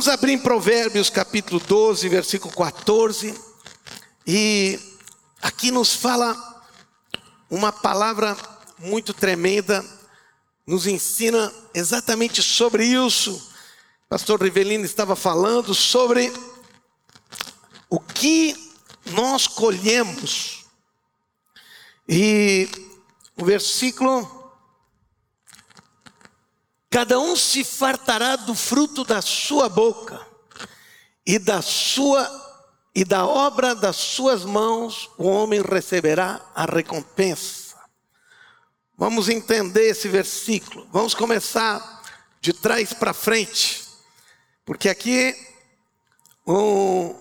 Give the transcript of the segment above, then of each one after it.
Vamos abrir em Provérbios capítulo 12, versículo 14. E aqui nos fala uma palavra muito tremenda, nos ensina exatamente sobre isso. Pastor Rivelino estava falando sobre o que nós colhemos. E o versículo Cada um se fartará do fruto da sua boca e da sua e da obra das suas mãos o homem receberá a recompensa. Vamos entender esse versículo. Vamos começar de trás para frente. Porque aqui o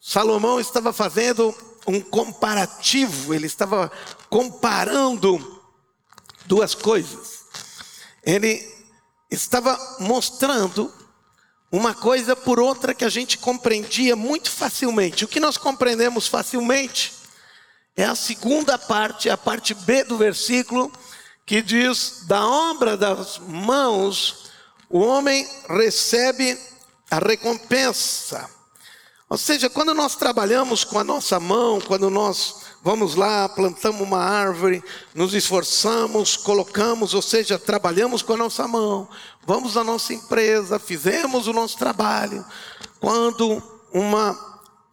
Salomão estava fazendo um comparativo, ele estava comparando duas coisas. Ele estava mostrando uma coisa por outra que a gente compreendia muito facilmente. O que nós compreendemos facilmente é a segunda parte, a parte B do versículo, que diz: Da obra das mãos o homem recebe a recompensa. Ou seja, quando nós trabalhamos com a nossa mão, quando nós vamos lá, plantamos uma árvore, nos esforçamos, colocamos, ou seja, trabalhamos com a nossa mão, vamos à nossa empresa, fizemos o nosso trabalho. Quando uma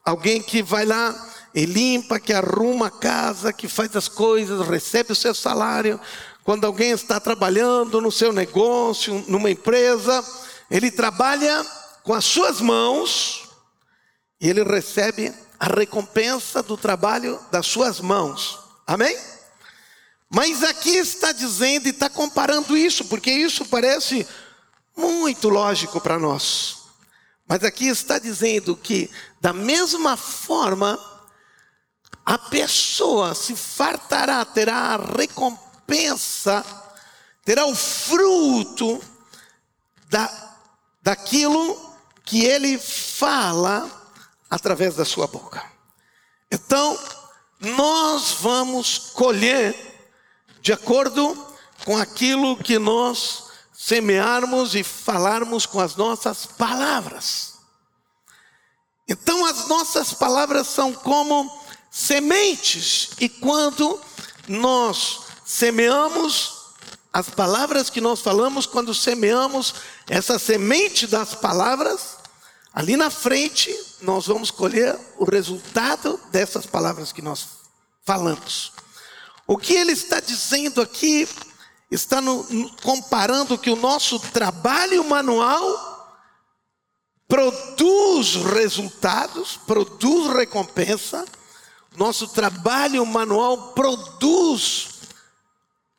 alguém que vai lá e limpa, que arruma a casa, que faz as coisas, recebe o seu salário. Quando alguém está trabalhando no seu negócio, numa empresa, ele trabalha com as suas mãos e ele recebe a recompensa do trabalho das suas mãos. Amém? Mas aqui está dizendo e está comparando isso, porque isso parece muito lógico para nós. Mas aqui está dizendo que, da mesma forma, a pessoa se fartará, terá a recompensa, terá o fruto da, daquilo que ele fala através da sua boca. Então, nós vamos colher de acordo com aquilo que nós semearmos e falarmos com as nossas palavras. Então, as nossas palavras são como sementes, e quando nós semeamos, as palavras que nós falamos, quando semeamos essa semente das palavras, Ali na frente, nós vamos colher o resultado dessas palavras que nós falamos. O que ele está dizendo aqui, está no, comparando que o nosso trabalho manual produz resultados, produz recompensa, nosso trabalho manual produz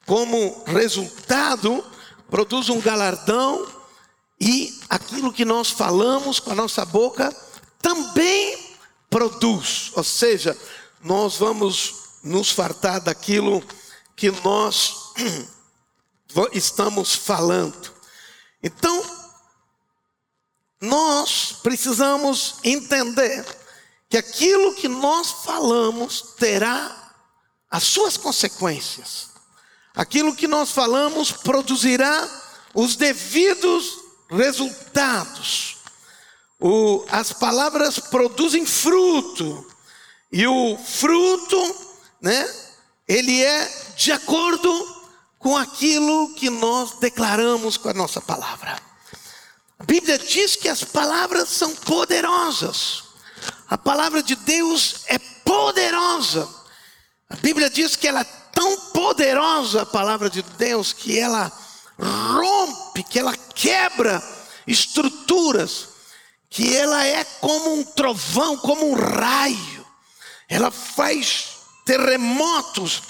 como resultado, produz um galardão, e aquilo que nós falamos com a nossa boca também produz, ou seja, nós vamos nos fartar daquilo que nós estamos falando. Então, nós precisamos entender que aquilo que nós falamos terá as suas consequências. Aquilo que nós falamos produzirá os devidos resultados. O, as palavras produzem fruto, e o fruto, né, ele é de acordo com aquilo que nós declaramos com a nossa palavra. A Bíblia diz que as palavras são poderosas. A palavra de Deus é poderosa. A Bíblia diz que ela é tão poderosa, a palavra de Deus, que ela rompe, que ela quebra estruturas, que ela é como um trovão, como um raio, ela faz terremotos.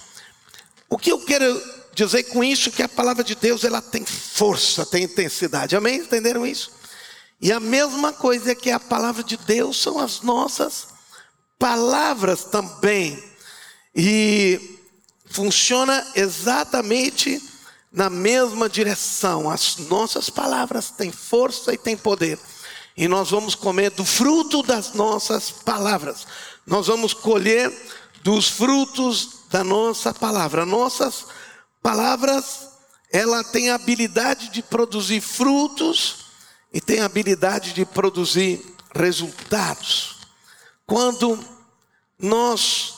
O que eu quero dizer com isso é que a palavra de Deus ela tem força, tem intensidade. Amém? Entenderam isso? E a mesma coisa é que a palavra de Deus são as nossas palavras também. E funciona exatamente na mesma direção. As nossas palavras têm força e têm poder. E nós vamos comer do fruto das nossas palavras. Nós vamos colher dos frutos da nossa palavra. Nossas palavras, ela tem a habilidade de produzir frutos e tem a habilidade de produzir resultados. Quando nós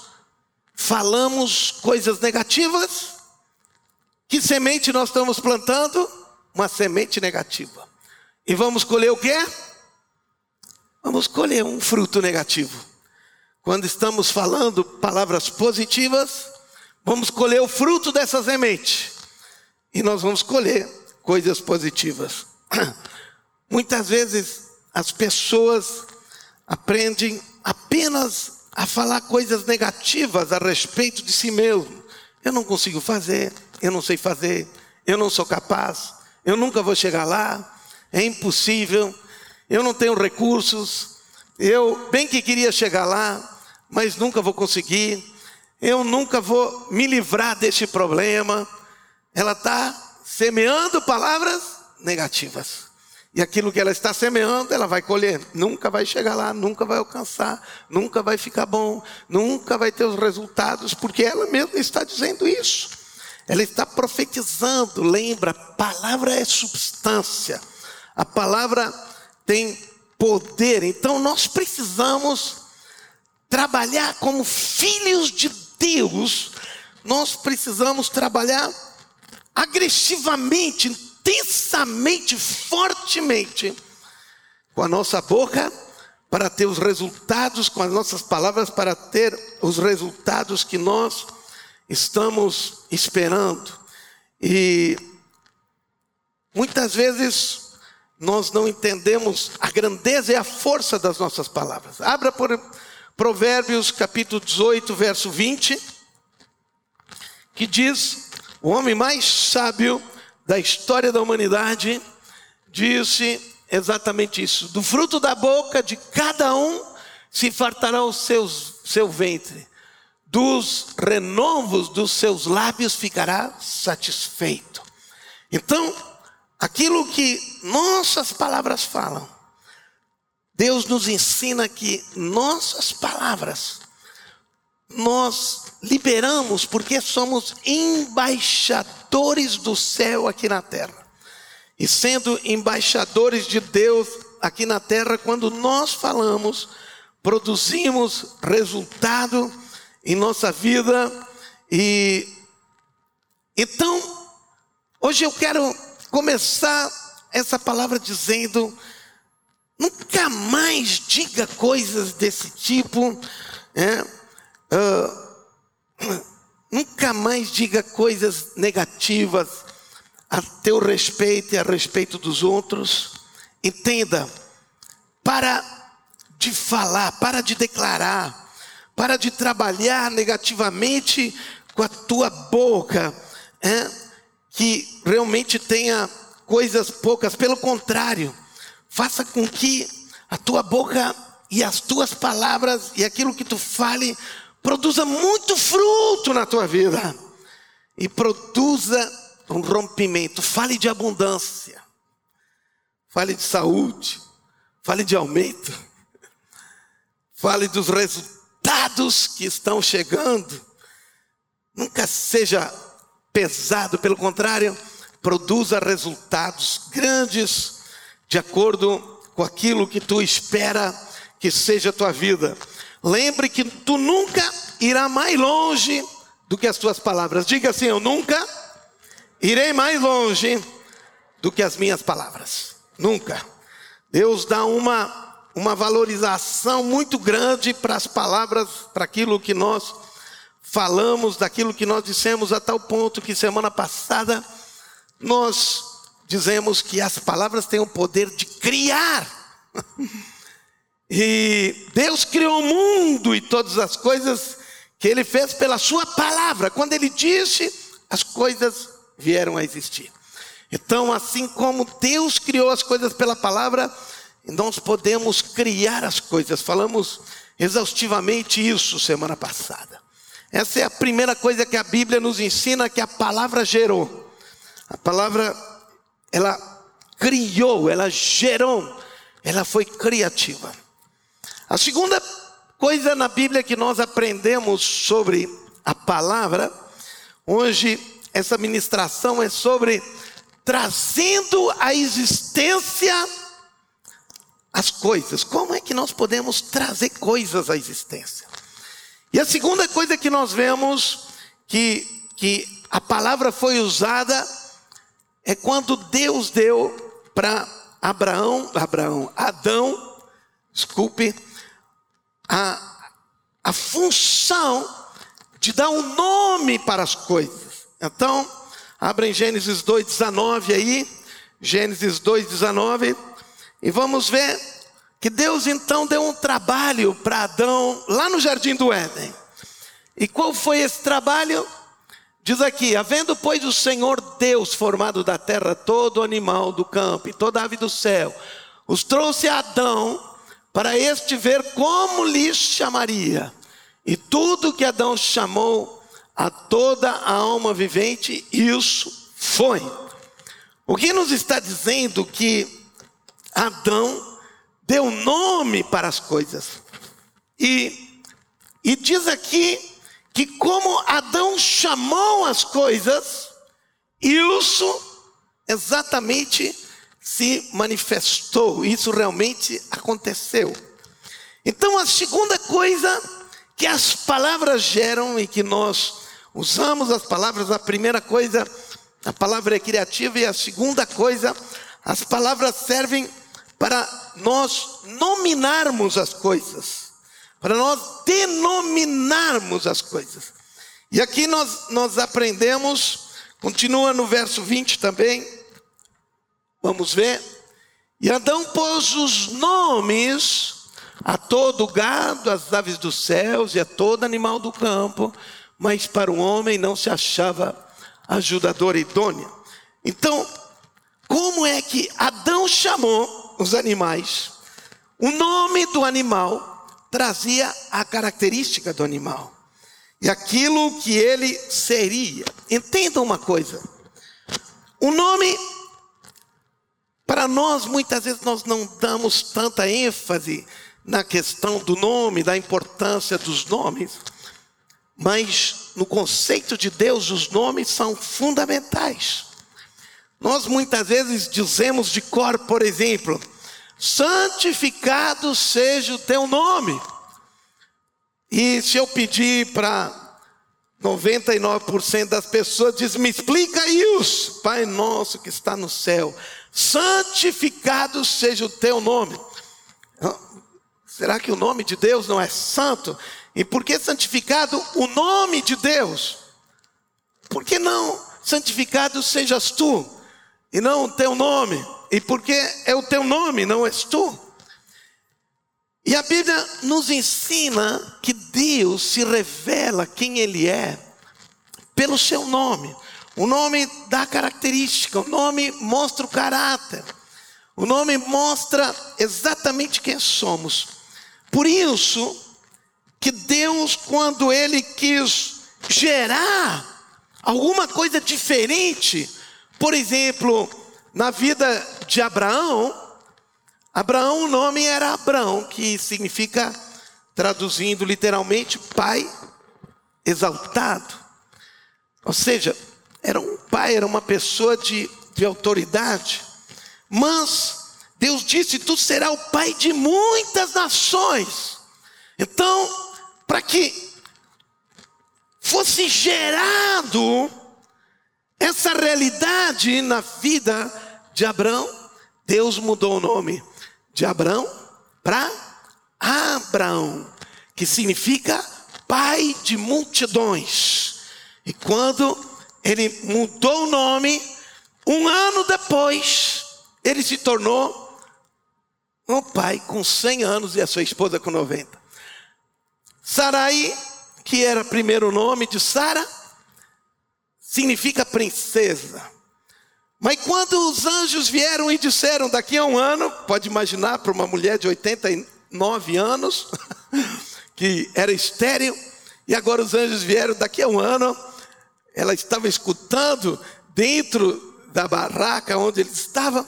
falamos coisas negativas, que semente nós estamos plantando? Uma semente negativa. E vamos colher o quê? Vamos colher um fruto negativo. Quando estamos falando palavras positivas, vamos colher o fruto dessa semente. E nós vamos colher coisas positivas. Muitas vezes as pessoas aprendem apenas a falar coisas negativas a respeito de si mesmo. Eu não consigo fazer, eu não sei fazer, eu não sou capaz, eu nunca vou chegar lá, é impossível, eu não tenho recursos, eu bem que queria chegar lá, mas nunca vou conseguir, eu nunca vou me livrar deste problema. Ela está semeando palavras negativas. E aquilo que ela está semeando, ela vai colher. Nunca vai chegar lá, nunca vai alcançar, nunca vai ficar bom, nunca vai ter os resultados, porque ela mesma está dizendo isso. Ela está profetizando. Lembra, palavra é substância. A palavra tem poder. Então nós precisamos trabalhar como filhos de Deus. Nós precisamos trabalhar agressivamente, intensamente, fortemente com a nossa boca para ter os resultados, com as nossas palavras para ter os resultados que nós estamos esperando. E muitas vezes nós não entendemos a grandeza e a força das nossas palavras. Abra por Provérbios capítulo 18, verso 20, que diz: O homem mais sábio da história da humanidade, disse exatamente isso: do fruto da boca de cada um se fartará o seu ventre, dos renovos dos seus lábios ficará satisfeito. Então, aquilo que nossas palavras falam, Deus nos ensina que nossas palavras nós liberamos porque somos embaixadores do céu aqui na terra. E sendo embaixadores de Deus aqui na terra, quando nós falamos, produzimos resultado em nossa vida e então hoje eu quero começar essa palavra dizendo nunca mais diga coisas desse tipo, uh, nunca mais diga coisas negativas a teu respeito e a respeito dos outros. Entenda, para de falar, para de declarar, para de trabalhar negativamente com a tua boca, é, que realmente tenha coisas poucas. Pelo contrário, faça com que a tua boca e as tuas palavras e aquilo que tu fale produza muito fruto na tua vida e produza um rompimento. Fale de abundância, fale de saúde, fale de aumento, fale dos resultados que estão chegando. Nunca seja pesado, pelo contrário, produza resultados grandes de acordo com aquilo que tu espera que seja a tua vida. Lembre que tu nunca irá mais longe do que as tuas palavras. Diga assim: Eu nunca irei mais longe do que as minhas palavras. Nunca. Deus dá uma, uma valorização muito grande para as palavras, para aquilo que nós falamos, daquilo que nós dissemos, a tal ponto que semana passada nós dizemos que as palavras têm o poder de criar. E Deus criou o mundo e todas as coisas que Ele fez pela Sua palavra. Quando Ele disse, as coisas vieram a existir. Então, assim como Deus criou as coisas pela palavra, nós podemos criar as coisas. Falamos exaustivamente isso semana passada. Essa é a primeira coisa que a Bíblia nos ensina que a palavra gerou. A palavra ela criou, ela gerou, ela foi criativa. A segunda coisa na Bíblia que nós aprendemos sobre a palavra, hoje essa ministração é sobre trazendo à existência as coisas. Como é que nós podemos trazer coisas à existência? E a segunda coisa que nós vemos que, que a palavra foi usada é quando Deus deu para Abraão, Abraão, Adão, desculpe, a, a função de dar um nome para as coisas. Então, abra em Gênesis 2,19 aí, Gênesis 2,19, e vamos ver que Deus então deu um trabalho para Adão lá no jardim do Éden. E qual foi esse trabalho? Diz aqui: havendo, pois, o Senhor Deus formado da terra todo animal do campo e toda ave do céu, os trouxe a Adão para este ver como lhes chamaria. E tudo que Adão chamou a toda a alma vivente, isso foi. O que nos está dizendo que Adão deu nome para as coisas. E, e diz aqui que como Adão chamou as coisas, isso exatamente se manifestou, isso realmente aconteceu. Então a segunda coisa que as palavras geram e que nós usamos as palavras, a primeira coisa, a palavra é criativa e a segunda coisa, as palavras servem para nós nominarmos as coisas, para nós denominarmos as coisas. E aqui nós, nós aprendemos, continua no verso 20 também, vamos ver. E Adão pôs os nomes a todo gado, às aves dos céus e a todo animal do campo, mas para o homem não se achava ajudador idôneo. Então, como é que Adão chamou os animais. O nome do animal trazia a característica do animal e aquilo que ele seria. Entenda uma coisa: o nome, para nós, muitas vezes, nós não damos tanta ênfase na questão do nome, da importância dos nomes, mas no conceito de Deus, os nomes são fundamentais. Nós muitas vezes dizemos de cor, por exemplo, santificado seja o teu nome. E se eu pedir para 99% das pessoas, diz: me explica isso, Pai nosso que está no céu, santificado seja o teu nome. Será que o nome de Deus não é santo? E por que santificado o nome de Deus? Por que não santificado sejas tu e não o teu nome? E porque é o teu nome, não és tu. E a Bíblia nos ensina que Deus se revela quem Ele é pelo seu nome. O nome dá característica, o nome mostra o caráter, o nome mostra exatamente quem somos. Por isso que Deus, quando Ele quis gerar alguma coisa diferente, por exemplo, na vida de Abraão, Abraão, o nome era Abraão, que significa, traduzindo literalmente, pai exaltado. Ou seja, era um pai, era uma pessoa de, de autoridade. Mas Deus disse: Tu serás o pai de muitas nações. Então, para que fosse gerado essa realidade na vida de Abraão, Deus mudou o nome de Abraão para Abraão, que significa pai de multidões. E quando ele mudou o nome, um ano depois, ele se tornou um pai com 100 anos e a sua esposa com 90. Sarai, que era primeiro nome de Sara, significa princesa. Mas quando os anjos vieram e disseram, daqui a um ano, pode imaginar para uma mulher de 89 anos, que era estéril, e agora os anjos vieram, daqui a um ano, ela estava escutando dentro da barraca onde ele estava,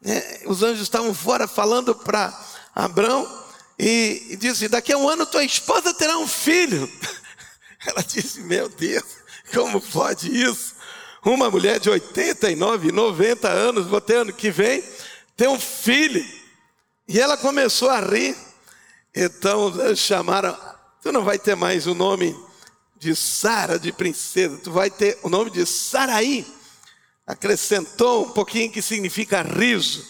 né, os anjos estavam fora falando para Abraão, e, e disse: Daqui a um ano tua esposa terá um filho. Ela disse: Meu Deus, como pode isso? Uma mulher de 89, 90 anos, vou ter ano que vem, ter um filho. E ela começou a rir. Então chamaram, tu não vai ter mais o nome de Sara, de princesa, tu vai ter o nome de Saraí. Acrescentou um pouquinho que significa riso,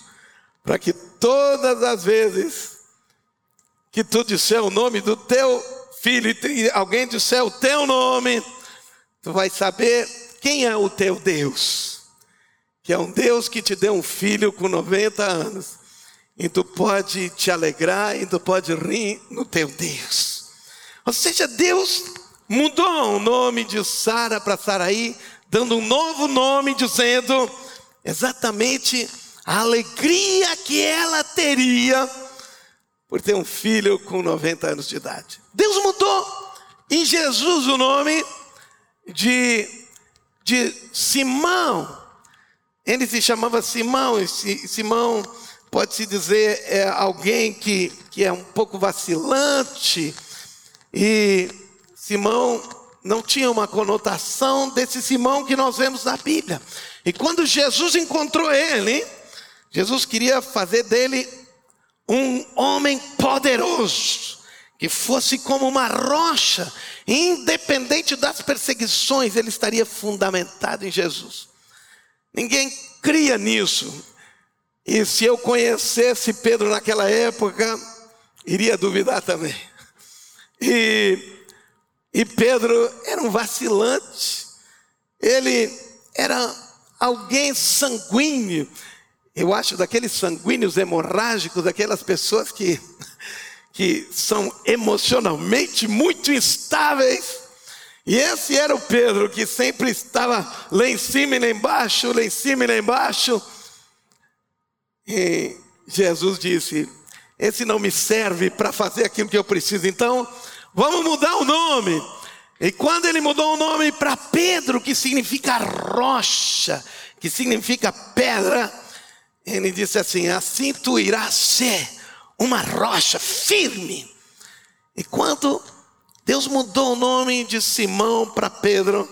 para que todas as vezes que tu disser o nome do teu filho e alguém disser o teu nome, tu vai saber quem é o teu Deus. Que é um Deus que te deu um filho com 90 anos. E tu pode te alegrar e tu pode rir no teu Deus. Ou seja, Deus mudou o nome de Sara para Saraí, dando um novo nome, dizendo exatamente a alegria que ela teria por ter um filho com 90 anos de idade. Deus mudou em Jesus o nome de, de Simão. Ele se chamava Simão, e Simão pode-se dizer é alguém que, que é um pouco vacilante, e Simão não tinha uma conotação desse Simão que nós vemos na Bíblia. E quando Jesus encontrou ele, Jesus queria fazer dele um homem poderoso, que fosse como uma rocha, independente das perseguições, ele estaria fundamentado em Jesus. Ninguém cria nisso. E se eu conhecesse Pedro naquela época, iria duvidar também. E e Pedro era um vacilante, ele era alguém sanguíneo. Eu acho daqueles sanguíneos hemorrágicos, daquelas pessoas que, que são emocionalmente muito instáveis. E esse era o Pedro que sempre estava lá em cima e lá embaixo, lá em cima e lá embaixo. E Jesus disse: Esse não me serve para fazer aquilo que eu preciso. Então, vamos mudar o nome. E quando ele mudou o nome para Pedro, que significa rocha, que significa pedra, ele disse assim: Assim tu irás ser uma rocha firme. E quando Deus mudou o nome de Simão para Pedro,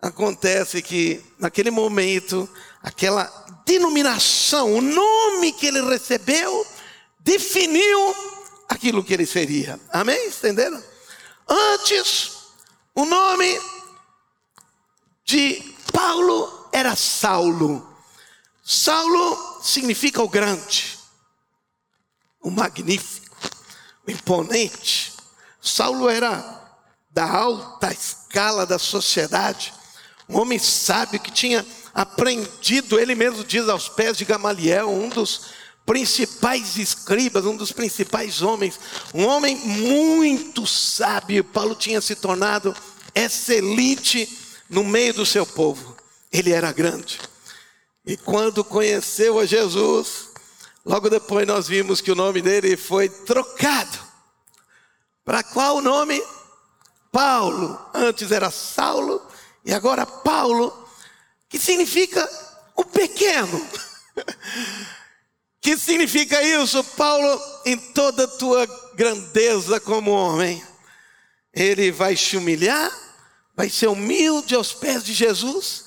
acontece que naquele momento, aquela denominação, o nome que ele recebeu, definiu aquilo que ele seria. Amém? Entenderam? Antes, o nome de Paulo era Saulo. Saulo significa o grande, o magnífico, o imponente. Saulo era da alta escala da sociedade, um homem sábio que tinha aprendido, ele mesmo diz aos pés de Gamaliel, um dos principais escribas, um dos principais homens, um homem muito sábio. Paulo tinha se tornado elite no meio do seu povo. Ele era grande. E quando conheceu a Jesus, logo depois nós vimos que o nome dele foi trocado. Para qual nome? Paulo. Antes era Saulo e agora Paulo, que significa o pequeno. que significa isso, Paulo? Em toda a tua grandeza como homem, ele vai te humilhar, vai ser humilde aos pés de Jesus,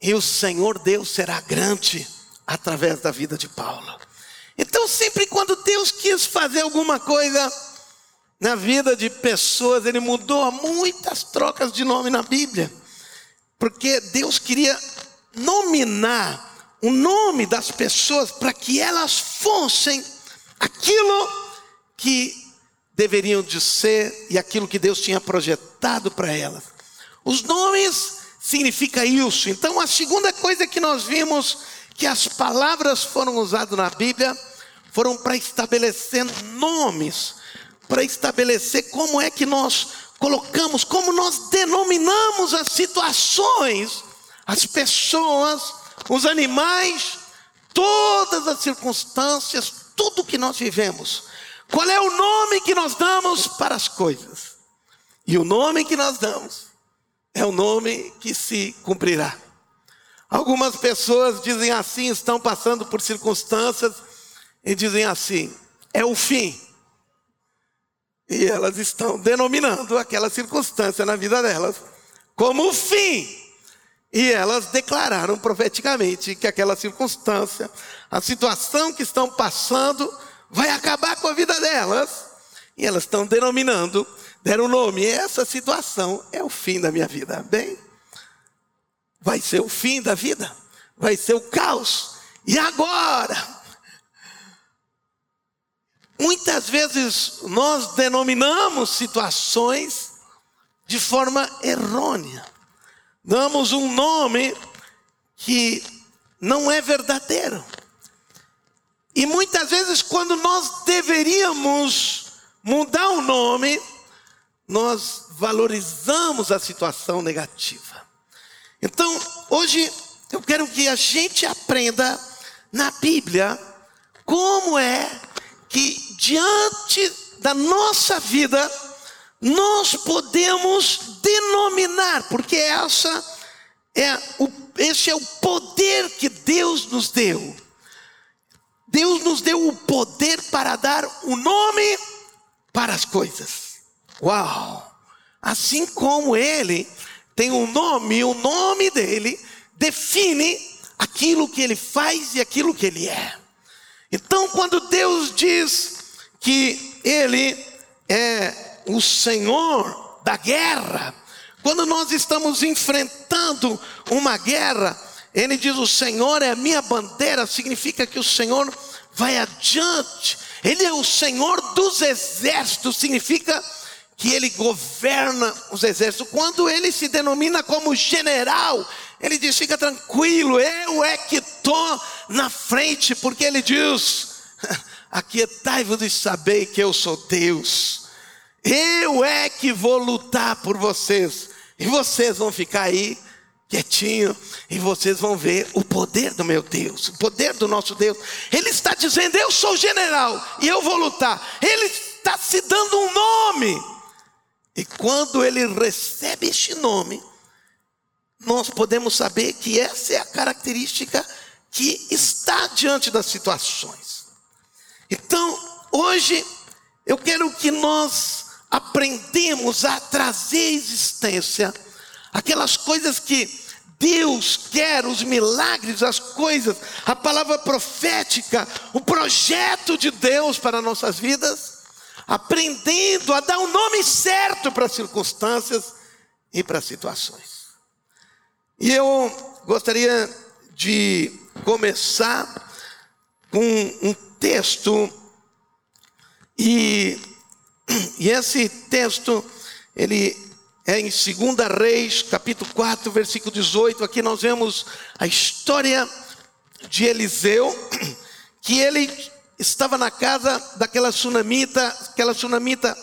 e o Senhor Deus será grande através da vida de Paulo. Então, sempre quando Deus quis fazer alguma coisa na vida de pessoas, Ele mudou muitas trocas de nome na Bíblia, porque Deus queria nominar o nome das pessoas para que elas fossem aquilo que deveriam de ser e aquilo que Deus tinha projetado para elas. Os nomes significa isso. Então a segunda coisa que nós vimos que as palavras foram usadas na Bíblia foram para estabelecer nomes, para estabelecer como é que nós colocamos, como nós denominamos as situações, as pessoas, os animais, todas as circunstâncias, tudo que nós vivemos. Qual é o nome que nós damos para as coisas? E o nome que nós damos é o nome que se cumprirá. Algumas pessoas dizem assim, estão passando por circunstâncias e dizem assim: é o fim. E elas estão denominando aquela circunstância na vida delas como o fim. E elas declararam profeticamente que aquela circunstância, a situação que estão passando, vai acabar com a vida delas. E elas estão denominando, deram nome, essa situação é o fim da minha vida. Bem, vai ser o fim da vida, vai ser o caos. E agora? Muitas vezes nós denominamos situações de forma errônea. Damos um nome que não é verdadeiro. E muitas vezes, quando nós deveríamos mudar o nome, nós valorizamos a situação negativa. Então, hoje, eu quero que a gente aprenda na Bíblia como é que, diante da nossa vida, nós podemos denominar, porque essa é o, esse é o poder que Deus nos deu. Deus nos deu o poder para dar o nome para as coisas. Uau! Assim como Ele tem um nome, o nome dele define aquilo que ele faz e aquilo que ele é. Então, quando Deus diz que Ele é o Senhor da guerra, quando nós estamos enfrentando uma guerra, ele diz: O Senhor é a minha bandeira, significa que o Senhor vai adiante, Ele é o Senhor dos exércitos, significa que Ele governa os exércitos. Quando Ele se denomina como general, Ele diz: Fica tranquilo, eu é que estou na frente, porque Ele diz: Aquietai-vos e sabei que eu sou Deus. Eu é que vou lutar por vocês. E vocês vão ficar aí quietinho e vocês vão ver o poder do meu Deus, o poder do nosso Deus. Ele está dizendo: Eu sou general e eu vou lutar. Ele está se dando um nome. E quando ele recebe este nome, nós podemos saber que essa é a característica que está diante das situações. Então, hoje eu quero que nós aprendemos a trazer existência aquelas coisas que Deus quer, os milagres, as coisas, a palavra profética, o projeto de Deus para nossas vidas, aprendendo a dar o nome certo para as circunstâncias e para as situações. E eu gostaria de começar com um texto, e, e esse texto, ele é em 2 Reis, capítulo 4, versículo 18. Aqui nós vemos a história de Eliseu, que ele estava na casa daquela sunamita, aquela sunamita,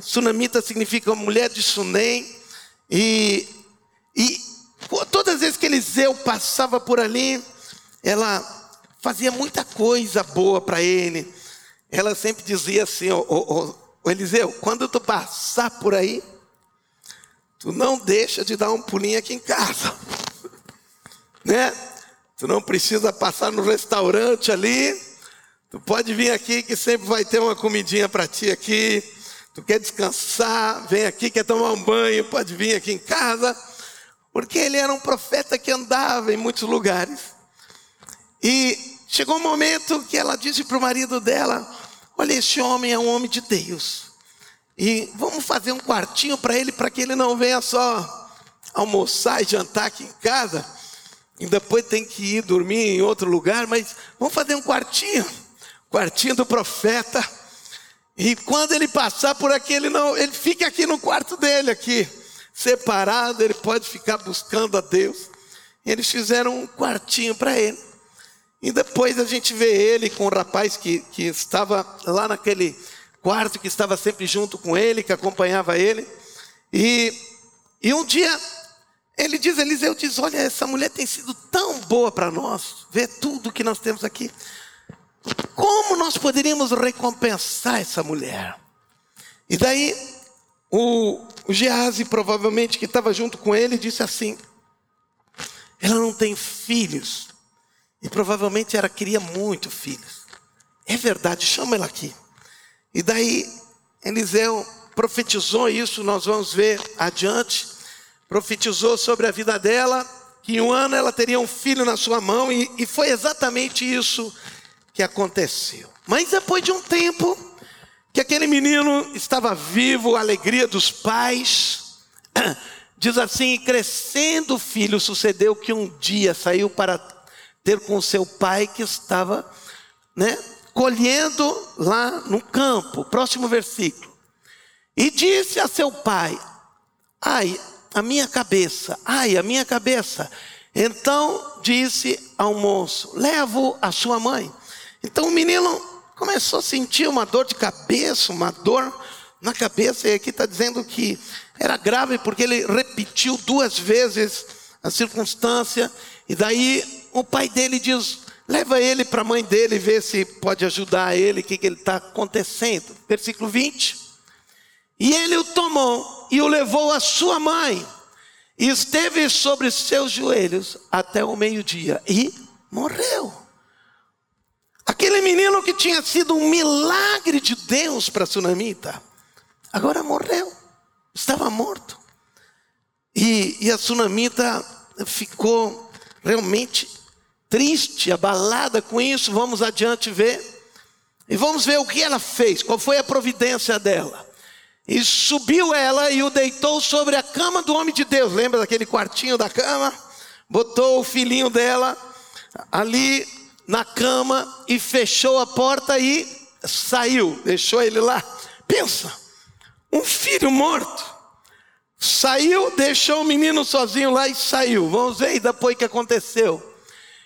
sunamita significa mulher de Sunem, e, e todas as vezes que Eliseu passava por ali, ela fazia muita coisa boa para ele. Ela sempre dizia assim: ô, ô, ô, Eliseu, quando tu passar por aí, tu não deixa de dar um pulinho aqui em casa, né? Tu não precisa passar no restaurante ali, tu pode vir aqui que sempre vai ter uma comidinha para ti aqui. Tu quer descansar, vem aqui, quer tomar um banho, pode vir aqui em casa, porque ele era um profeta que andava em muitos lugares. E chegou um momento que ela disse para o marido dela: Olha, esse homem é um homem de Deus. E vamos fazer um quartinho para ele, para que ele não venha só almoçar e jantar aqui em casa. E depois tem que ir dormir em outro lugar, mas vamos fazer um quartinho, quartinho do profeta. E quando ele passar por aqui, ele não, ele fica aqui no quarto dele aqui, separado, ele pode ficar buscando a Deus. E eles fizeram um quartinho para ele. E depois a gente vê ele com o rapaz que, que estava lá naquele quarto que estava sempre junto com ele, que acompanhava ele. E, e um dia ele diz, Eliseu diz, olha, essa mulher tem sido tão boa para nós, ver tudo que nós temos aqui. Como nós poderíamos recompensar essa mulher? E daí o, o Geazi, provavelmente, que estava junto com ele, disse assim: ela não tem filhos. E provavelmente ela queria muito filhos. É verdade, chama ela aqui. E daí Eliseu profetizou isso, nós vamos ver adiante. Profetizou sobre a vida dela, que em um ano ela teria um filho na sua mão, e, e foi exatamente isso que aconteceu. Mas depois de um tempo, que aquele menino estava vivo, a alegria dos pais, diz assim: crescendo o filho, sucedeu que um dia saiu para ter com seu pai que estava, né, colhendo lá no campo. Próximo versículo. E disse a seu pai: Ai, a minha cabeça, ai, a minha cabeça. Então disse ao moço: Levo a sua mãe. Então o menino começou a sentir uma dor de cabeça, uma dor na cabeça, e aqui está dizendo que era grave porque ele repetiu duas vezes a circunstância, e daí o pai dele diz: leva ele para a mãe dele, ver se pode ajudar ele, o que, que ele está acontecendo. Versículo 20. E ele o tomou e o levou à sua mãe, e esteve sobre seus joelhos até o meio-dia, e morreu. Aquele menino que tinha sido um milagre de Deus para a Sunamita, agora morreu, estava morto. E, e a Sunamita ficou realmente triste, abalada com isso. Vamos adiante ver. E vamos ver o que ela fez, qual foi a providência dela. E subiu ela e o deitou sobre a cama do homem de Deus. Lembra daquele quartinho da cama? Botou o filhinho dela ali na cama e fechou a porta e saiu, deixou ele lá. Pensa, um filho morto. Saiu, deixou o menino sozinho lá e saiu. Vamos ver depois o que aconteceu.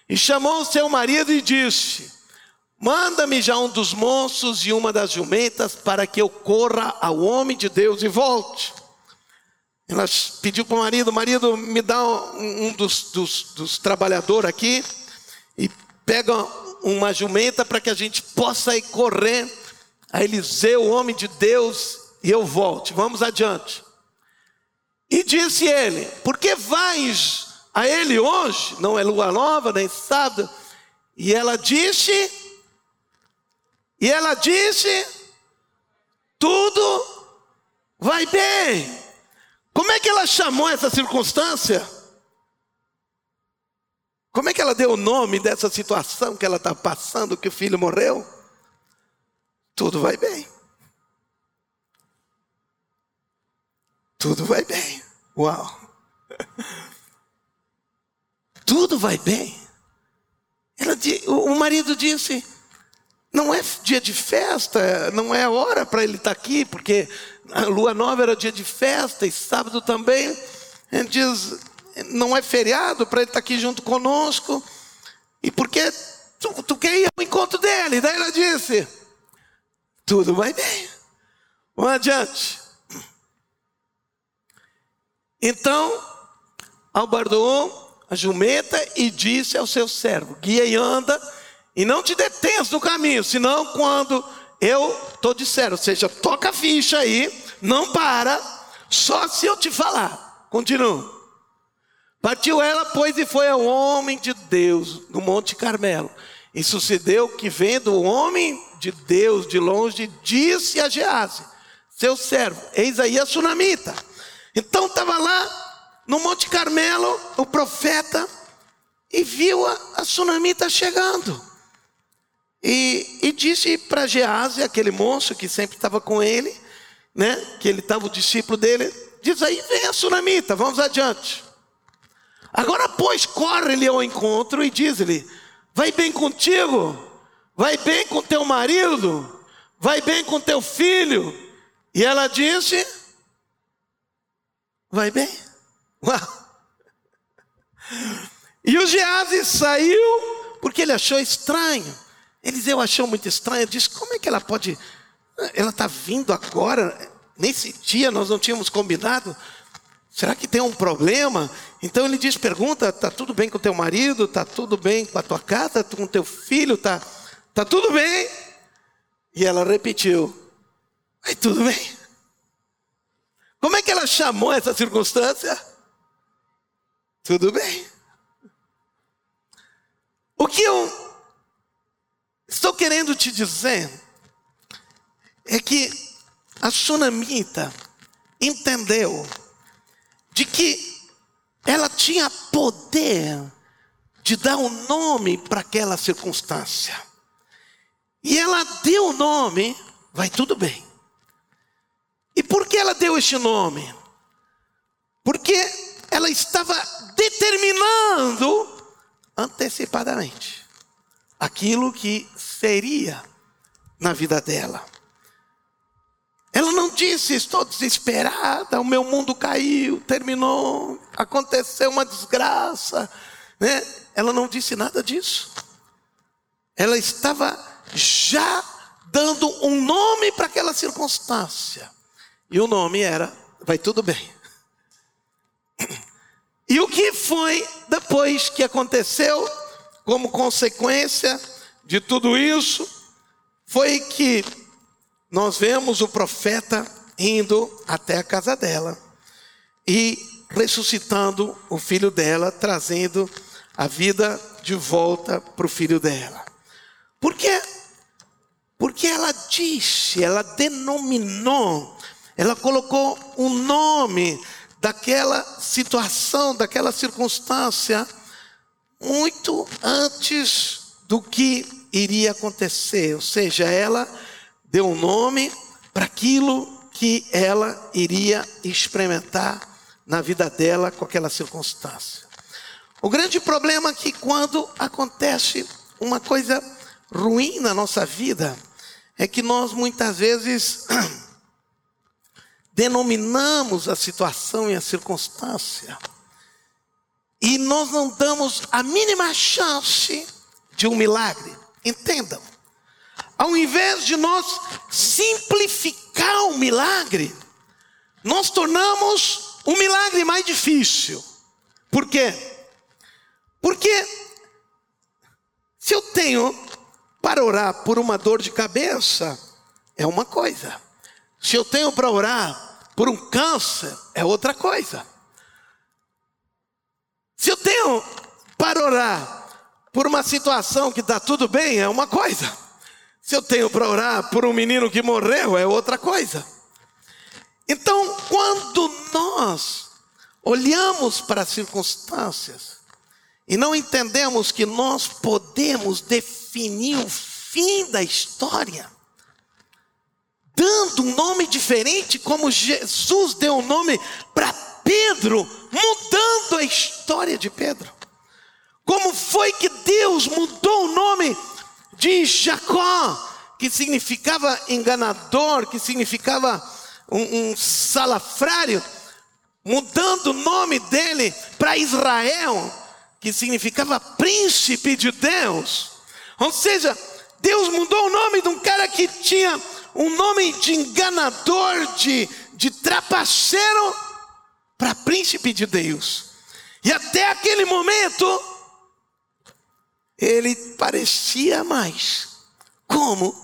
E chamou o seu marido e disse: Manda-me já um dos moços e uma das jumentas para que eu corra ao homem de Deus e volte. Ela pediu para o marido: Marido, me dá um dos, dos, dos trabalhadores aqui e pega uma jumenta para que a gente possa ir correr a Eliseu, homem de Deus, e eu volte. Vamos adiante. E disse ele: Por que vais a ele hoje? Não é lua nova, nem sábado. E ela disse: E ela disse: Tudo vai bem. Como é que ela chamou essa circunstância? Como é que ela deu o nome dessa situação que ela está passando, que o filho morreu? Tudo vai bem. Tudo vai bem. Uau. Tudo vai bem. Ela, o marido disse: não é dia de festa, não é hora para ele estar tá aqui, porque a lua nova era dia de festa e sábado também. Ele diz: não é feriado para ele estar aqui junto conosco. E porque tu, tu quer ir ao encontro dele. Daí ela disse: Tudo vai bem. Vamos adiante. Então, albardou a jumenta e disse ao seu servo: Guia e anda, e não te detenhas no caminho, senão quando eu estou dizendo, ou seja, toca a ficha aí, não para, só se eu te falar. Continua. Partiu ela, pois, e foi ao homem de Deus no Monte Carmelo. E sucedeu que, vendo o homem de Deus de longe, disse a Gease, seu servo, eis aí a sunamita. Então estava lá no Monte Carmelo o profeta e viu a, a sunamita chegando. E, e disse para Gease, aquele moço que sempre estava com ele, né, que ele estava o discípulo dele, diz aí, vem a sunamita, vamos adiante. Agora, pois, corre-lhe ao encontro e diz-lhe: Vai bem contigo, vai bem com teu marido, vai bem com teu filho. E ela disse: Vai bem. Uau. E o Gease saiu porque ele achou estranho. Eliseu achou muito estranho. Disse: Como é que ela pode. Ela está vindo agora. Nesse dia nós não tínhamos combinado. Será que tem um problema? Então ele diz: pergunta, está tudo bem com teu marido? Está tudo bem com a tua casa? Com teu filho? Está tá tudo bem? E ela repetiu: Aí tudo bem. Como é que ela chamou essa circunstância? Tudo bem. O que eu estou querendo te dizer é que a sunamita entendeu de que ela tinha poder de dar um nome para aquela circunstância. E ela deu o nome, vai tudo bem. E por que ela deu este nome? Porque ela estava determinando antecipadamente aquilo que seria na vida dela. Ela não disse: Estou desesperada, o meu mundo caiu, terminou, aconteceu uma desgraça. Né? Ela não disse nada disso. Ela estava já dando um nome para aquela circunstância. E o nome era: Vai tudo bem. E o que foi depois que aconteceu, como consequência de tudo isso, foi que nós vemos o profeta indo até a casa dela e ressuscitando o filho dela, trazendo a vida de volta para o filho dela. Por quê? Porque ela disse, ela denominou, ela colocou um nome daquela situação, daquela circunstância, muito antes do que iria acontecer. Ou seja, ela deu um nome para aquilo que ela iria experimentar na vida dela com aquela circunstância. O grande problema é que quando acontece uma coisa ruim na nossa vida, é que nós muitas vezes denominamos a situação e a circunstância e nós não damos a mínima chance de um milagre. Entendam. Ao invés de nós simplificar o milagre, nós tornamos o milagre mais difícil. Por quê? Porque se eu tenho para orar por uma dor de cabeça, é uma coisa. Se eu tenho para orar por um câncer, é outra coisa. Se eu tenho para orar por uma situação que está tudo bem, é uma coisa. Se eu tenho para orar por um menino que morreu, é outra coisa. Então, quando nós olhamos para as circunstâncias e não entendemos que nós podemos definir o fim da história, dando um nome diferente, como Jesus deu um nome para Pedro, mudando a história de Pedro. Como foi que Deus mudou o nome de Jacó, que significava enganador, que significava um, um salafrário, mudando o nome dele para Israel, que significava príncipe de Deus. Ou seja, Deus mudou o nome de um cara que tinha um nome de enganador, de, de trapaceiro, para príncipe de Deus. E até aquele momento, ele parecia mais como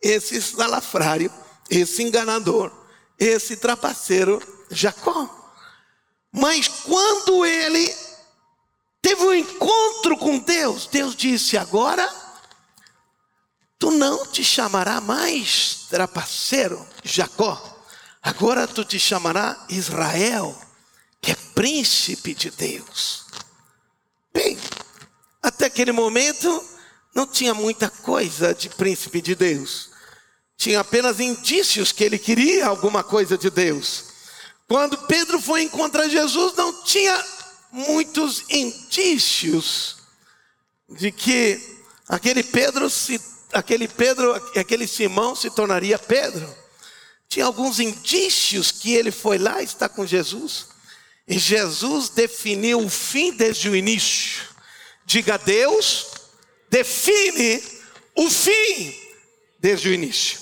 esse salafrário, esse enganador, esse trapaceiro Jacó. Mas quando ele teve um encontro com Deus, Deus disse: Agora tu não te chamará mais trapaceiro Jacó, agora tu te chamará Israel, que é príncipe de Deus. Bem, até aquele momento, não tinha muita coisa de príncipe de Deus. Tinha apenas indícios que ele queria alguma coisa de Deus. Quando Pedro foi encontrar Jesus, não tinha muitos indícios de que aquele Pedro se aquele Pedro, aquele Simão se tornaria Pedro. Tinha alguns indícios que ele foi lá estar com Jesus. E Jesus definiu o fim desde o início. Diga Deus, define o fim desde o início.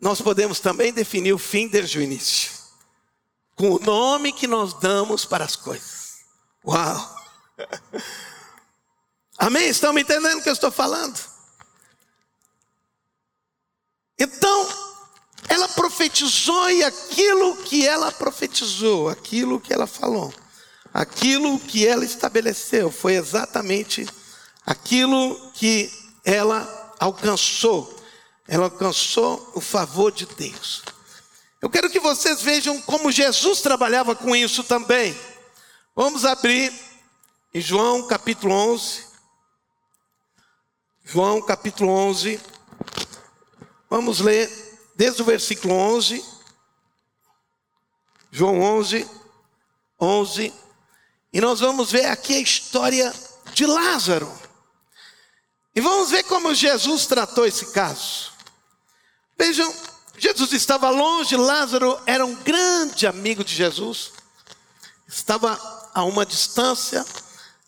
Nós podemos também definir o fim desde o início, com o nome que nós damos para as coisas. Uau! Amém? Estão me entendendo o que eu estou falando? Então, ela profetizou e aquilo que ela profetizou, aquilo que ela falou, aquilo que ela estabeleceu foi exatamente aquilo que ela alcançou. Ela alcançou o favor de Deus. Eu quero que vocês vejam como Jesus trabalhava com isso também. Vamos abrir em João capítulo 11. João capítulo 11. Vamos ler desde o versículo 11. João 11, 11. E nós vamos ver aqui a história de Lázaro. E vamos ver como Jesus tratou esse caso. Vejam, Jesus estava longe, Lázaro era um grande amigo de Jesus. Estava a uma distância,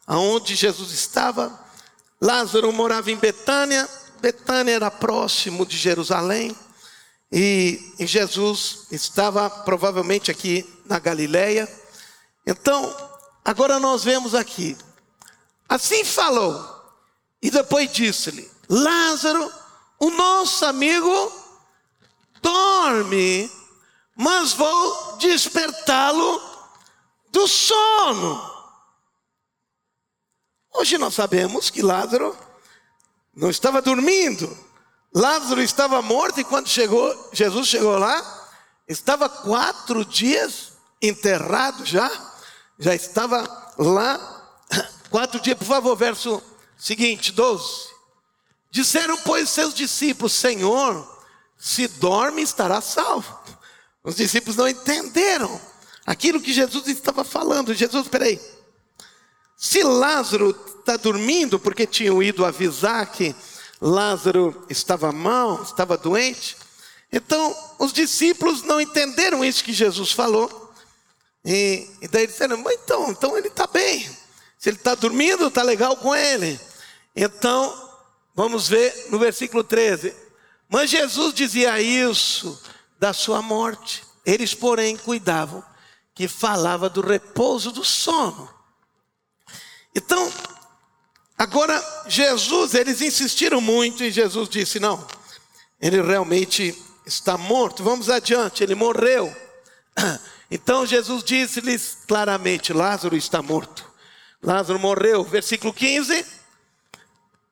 aonde Jesus estava. Lázaro morava em Betânia. Betânia era próximo de Jerusalém. E, e Jesus estava provavelmente aqui na Galileia. Então, agora nós vemos aqui. Assim falou. E depois disse-lhe: Lázaro, o nosso amigo, dorme, mas vou despertá-lo do sono. Hoje nós sabemos que Lázaro não estava dormindo. Lázaro estava morto e quando chegou, Jesus chegou lá, estava quatro dias enterrado já, já estava lá, quatro dias, por favor, verso seguinte, 12. Disseram, pois, seus discípulos, Senhor, se dorme, estará salvo. Os discípulos não entenderam aquilo que Jesus estava falando. Jesus, peraí, se Lázaro está dormindo, porque tinham ido avisar que Lázaro estava mal, estava doente, então os discípulos não entenderam isso que Jesus falou. E, e daí disseram, mas então, então ele está bem. Se ele está dormindo, está legal com ele. Então, vamos ver no versículo 13. Mas Jesus dizia isso da sua morte. Eles, porém, cuidavam que falava do repouso do sono. Então, agora Jesus, eles insistiram muito e Jesus disse: não, ele realmente está morto. Vamos adiante, ele morreu. Então Jesus disse-lhes claramente: Lázaro está morto. Lázaro morreu. Versículo 15: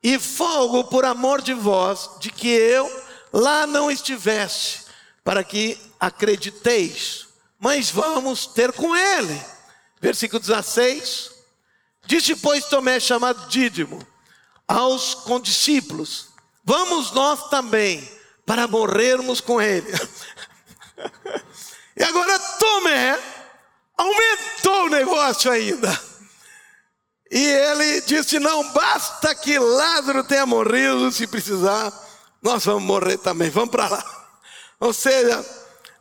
E fogo por amor de vós, de que eu lá não estivesse, para que acrediteis, mas vamos ter com ele. Versículo 16: Disse, pois, Tomé, chamado Dídimo, aos condiscípulos: Vamos nós também para morrermos com ele. e agora Tomé aumentou o negócio ainda. E ele disse: Não basta que Lázaro tenha morrido, se precisar, nós vamos morrer também, vamos para lá. Ou seja,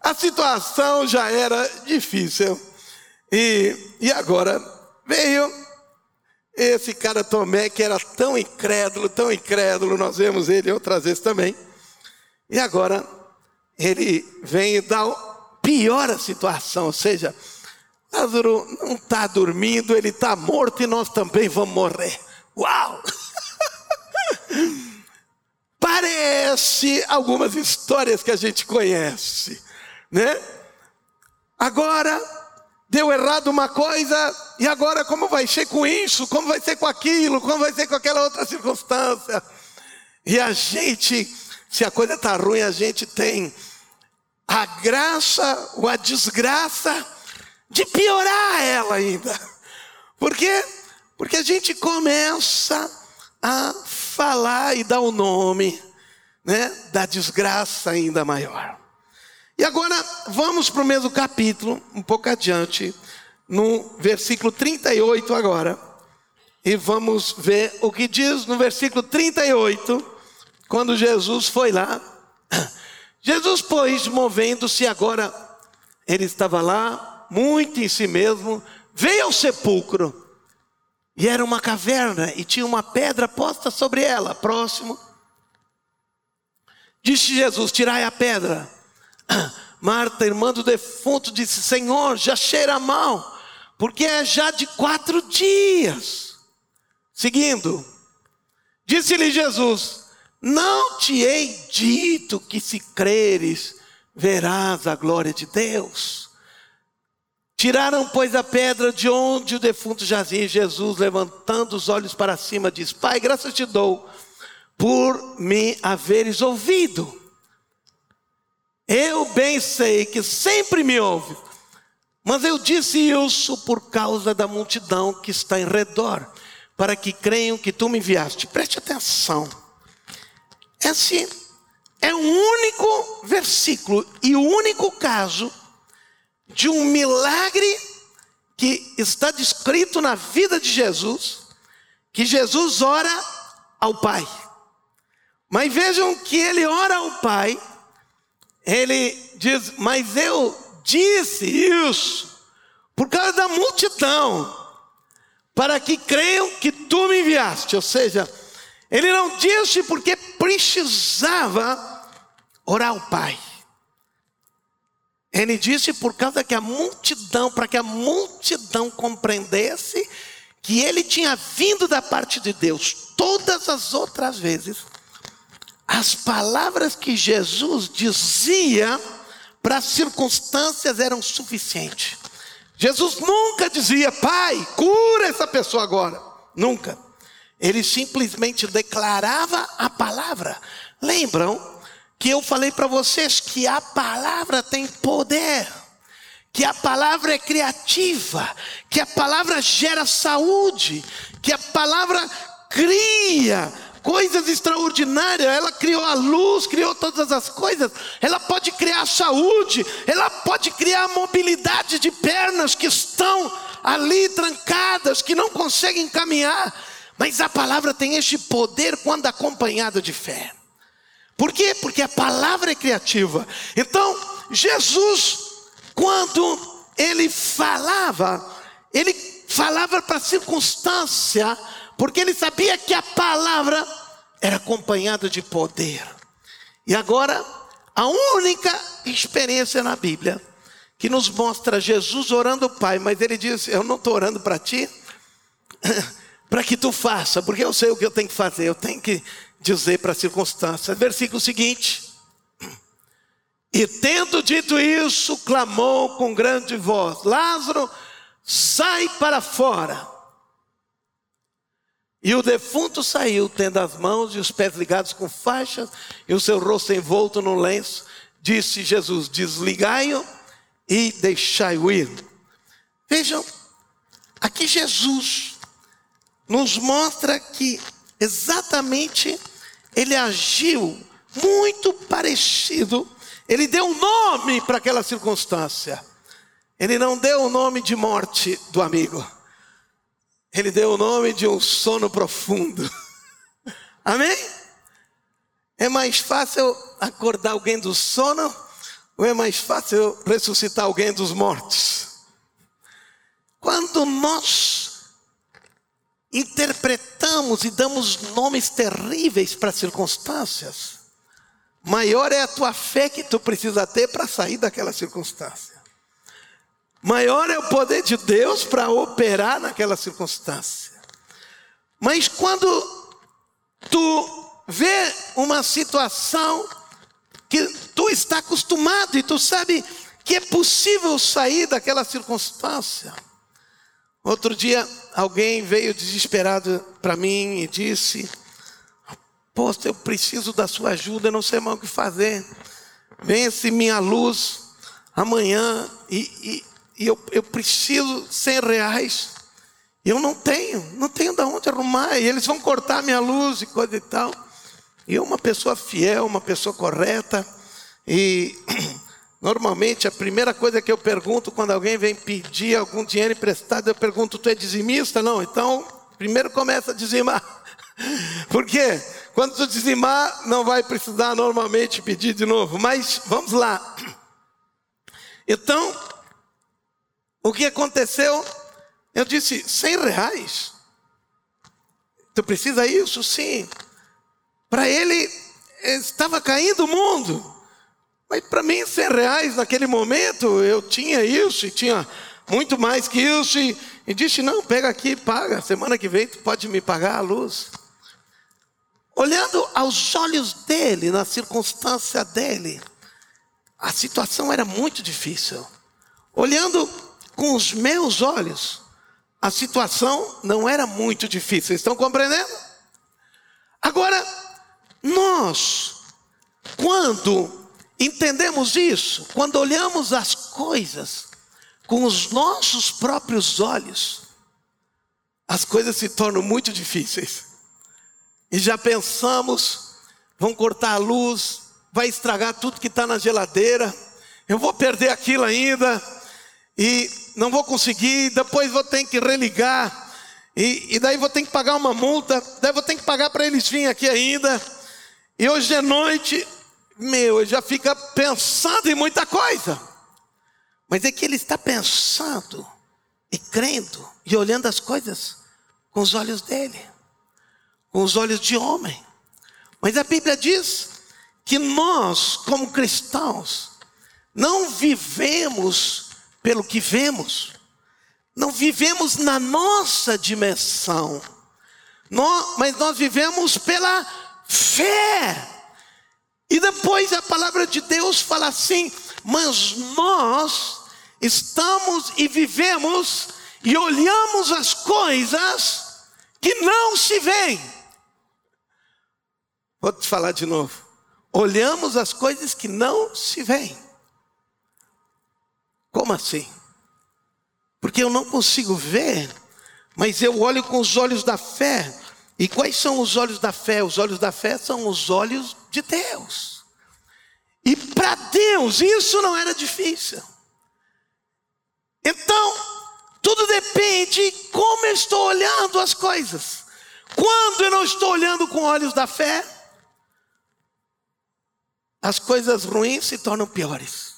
a situação já era difícil. E, e agora veio esse cara Tomé, que era tão incrédulo, tão incrédulo, nós vemos ele outras vezes também. E agora ele vem e dá pior a situação, ou seja, Lázaro não está dormindo, ele está morto e nós também vamos morrer. Uau! Parece algumas histórias que a gente conhece, né? Agora deu errado uma coisa, e agora como vai ser com isso? Como vai ser com aquilo? Como vai ser com aquela outra circunstância? E a gente, se a coisa está ruim, a gente tem a graça ou a desgraça de piorar ela ainda. Por quê? Porque a gente começa a falar e dar o nome né, da desgraça ainda maior. E agora vamos para o mesmo capítulo, um pouco adiante, no versículo 38 agora. E vamos ver o que diz no versículo 38, quando Jesus foi lá. Jesus, pois, movendo-se agora, ele estava lá, muito em si mesmo, veio ao sepulcro. E era uma caverna e tinha uma pedra posta sobre ela, próximo. Disse Jesus: Tirai a pedra. Marta, irmã do defunto, disse: Senhor, já cheira mal, porque é já de quatro dias. Seguindo, disse-lhe Jesus: Não te hei dito que se creres, verás a glória de Deus. Tiraram, pois, a pedra de onde o defunto jazia. Jesus, levantando os olhos para cima, diz: Pai, graças te dou por me haveres ouvido. Eu bem sei que sempre me ouve, mas eu disse isso por causa da multidão que está em redor, para que creiam que tu me enviaste. Preste atenção. Esse é o único versículo e o único caso de um milagre que está descrito na vida de Jesus, que Jesus ora ao Pai. Mas vejam que ele ora ao Pai, ele diz: Mas eu disse isso por causa da multidão, para que creiam que tu me enviaste. Ou seja, ele não disse porque precisava orar ao Pai. Ele disse por causa que a multidão, para que a multidão compreendesse que ele tinha vindo da parte de Deus. Todas as outras vezes, as palavras que Jesus dizia para as circunstâncias eram suficientes. Jesus nunca dizia, Pai, cura essa pessoa agora. Nunca. Ele simplesmente declarava a palavra. Lembram que eu falei para vocês que a palavra tem poder, que a palavra é criativa, que a palavra gera saúde, que a palavra cria coisas extraordinárias. Ela criou a luz, criou todas as coisas. Ela pode criar saúde, ela pode criar mobilidade de pernas que estão ali trancadas, que não conseguem caminhar. Mas a palavra tem este poder quando acompanhada de fé. Por quê? Porque a palavra é criativa. Então, Jesus, quando ele falava, ele falava para a circunstância porque ele sabia que a palavra era acompanhada de poder. E agora, a única experiência na Bíblia que nos mostra Jesus orando ao Pai, mas ele diz: Eu não estou orando para ti, para que tu faça, porque eu sei o que eu tenho que fazer, eu tenho que dizer para a circunstância. Versículo seguinte. E tendo dito isso, clamou com grande voz: Lázaro, sai para fora. E o defunto saiu, tendo as mãos e os pés ligados com faixas e o seu rosto envolto no lenço. Disse Jesus: Desligai-o e deixai-o ir. Vejam, aqui Jesus nos mostra que exatamente ele agiu muito parecido. Ele deu um nome para aquela circunstância. Ele não deu o nome de morte do amigo. Ele deu o nome de um sono profundo. Amém? É mais fácil acordar alguém do sono ou é mais fácil ressuscitar alguém dos mortos? Quando nós interpretamos e damos nomes terríveis para circunstâncias, maior é a tua fé que tu precisa ter para sair daquela circunstância. Maior é o poder de Deus para operar naquela circunstância. Mas quando tu vê uma situação que tu está acostumado e tu sabe que é possível sair daquela circunstância. Outro dia alguém veio desesperado para mim e disse: Poxa, eu preciso da sua ajuda, eu não sei mais o que fazer. Vence minha luz amanhã e, e, e eu, eu preciso 100 reais. Eu não tenho, não tenho de onde arrumar. E eles vão cortar minha luz e coisa e tal. E eu, uma pessoa fiel, uma pessoa correta. E normalmente a primeira coisa que eu pergunto quando alguém vem pedir algum dinheiro emprestado, eu pergunto: tu é dizimista? Não, então primeiro começa a dizimar. Por quê? Quando tu dizimar, não vai precisar normalmente pedir de novo. Mas vamos lá. Então, o que aconteceu? Eu disse, cem reais? Tu precisa isso? Sim. Para ele, estava caindo o mundo. Mas para mim, cem reais naquele momento, eu tinha isso e tinha muito mais que isso. E, e disse, não, pega aqui, paga. Semana que vem tu pode me pagar a luz. Olhando aos olhos dele, na circunstância dele, a situação era muito difícil. Olhando com os meus olhos, a situação não era muito difícil. Estão compreendendo? Agora, nós, quando entendemos isso, quando olhamos as coisas com os nossos próprios olhos, as coisas se tornam muito difíceis. E já pensamos, vão cortar a luz, vai estragar tudo que está na geladeira, eu vou perder aquilo ainda, e não vou conseguir, depois vou ter que religar, e, e daí vou ter que pagar uma multa, daí vou ter que pagar para eles virem aqui ainda, e hoje de noite, meu, já fica pensando em muita coisa, mas é que ele está pensando e crendo e olhando as coisas com os olhos dele, com os olhos de homem. Mas a Bíblia diz que nós, como cristãos, não vivemos pelo que vemos, não vivemos na nossa dimensão, nós, mas nós vivemos pela fé. E depois a palavra de Deus fala assim: mas nós estamos e vivemos e olhamos as coisas que não se veem. Vou te falar de novo. Olhamos as coisas que não se veem. Como assim? Porque eu não consigo ver, mas eu olho com os olhos da fé. E quais são os olhos da fé? Os olhos da fé são os olhos de Deus. E para Deus isso não era difícil. Então, tudo depende como eu estou olhando as coisas. Quando eu não estou olhando com olhos da fé, as coisas ruins se tornam piores.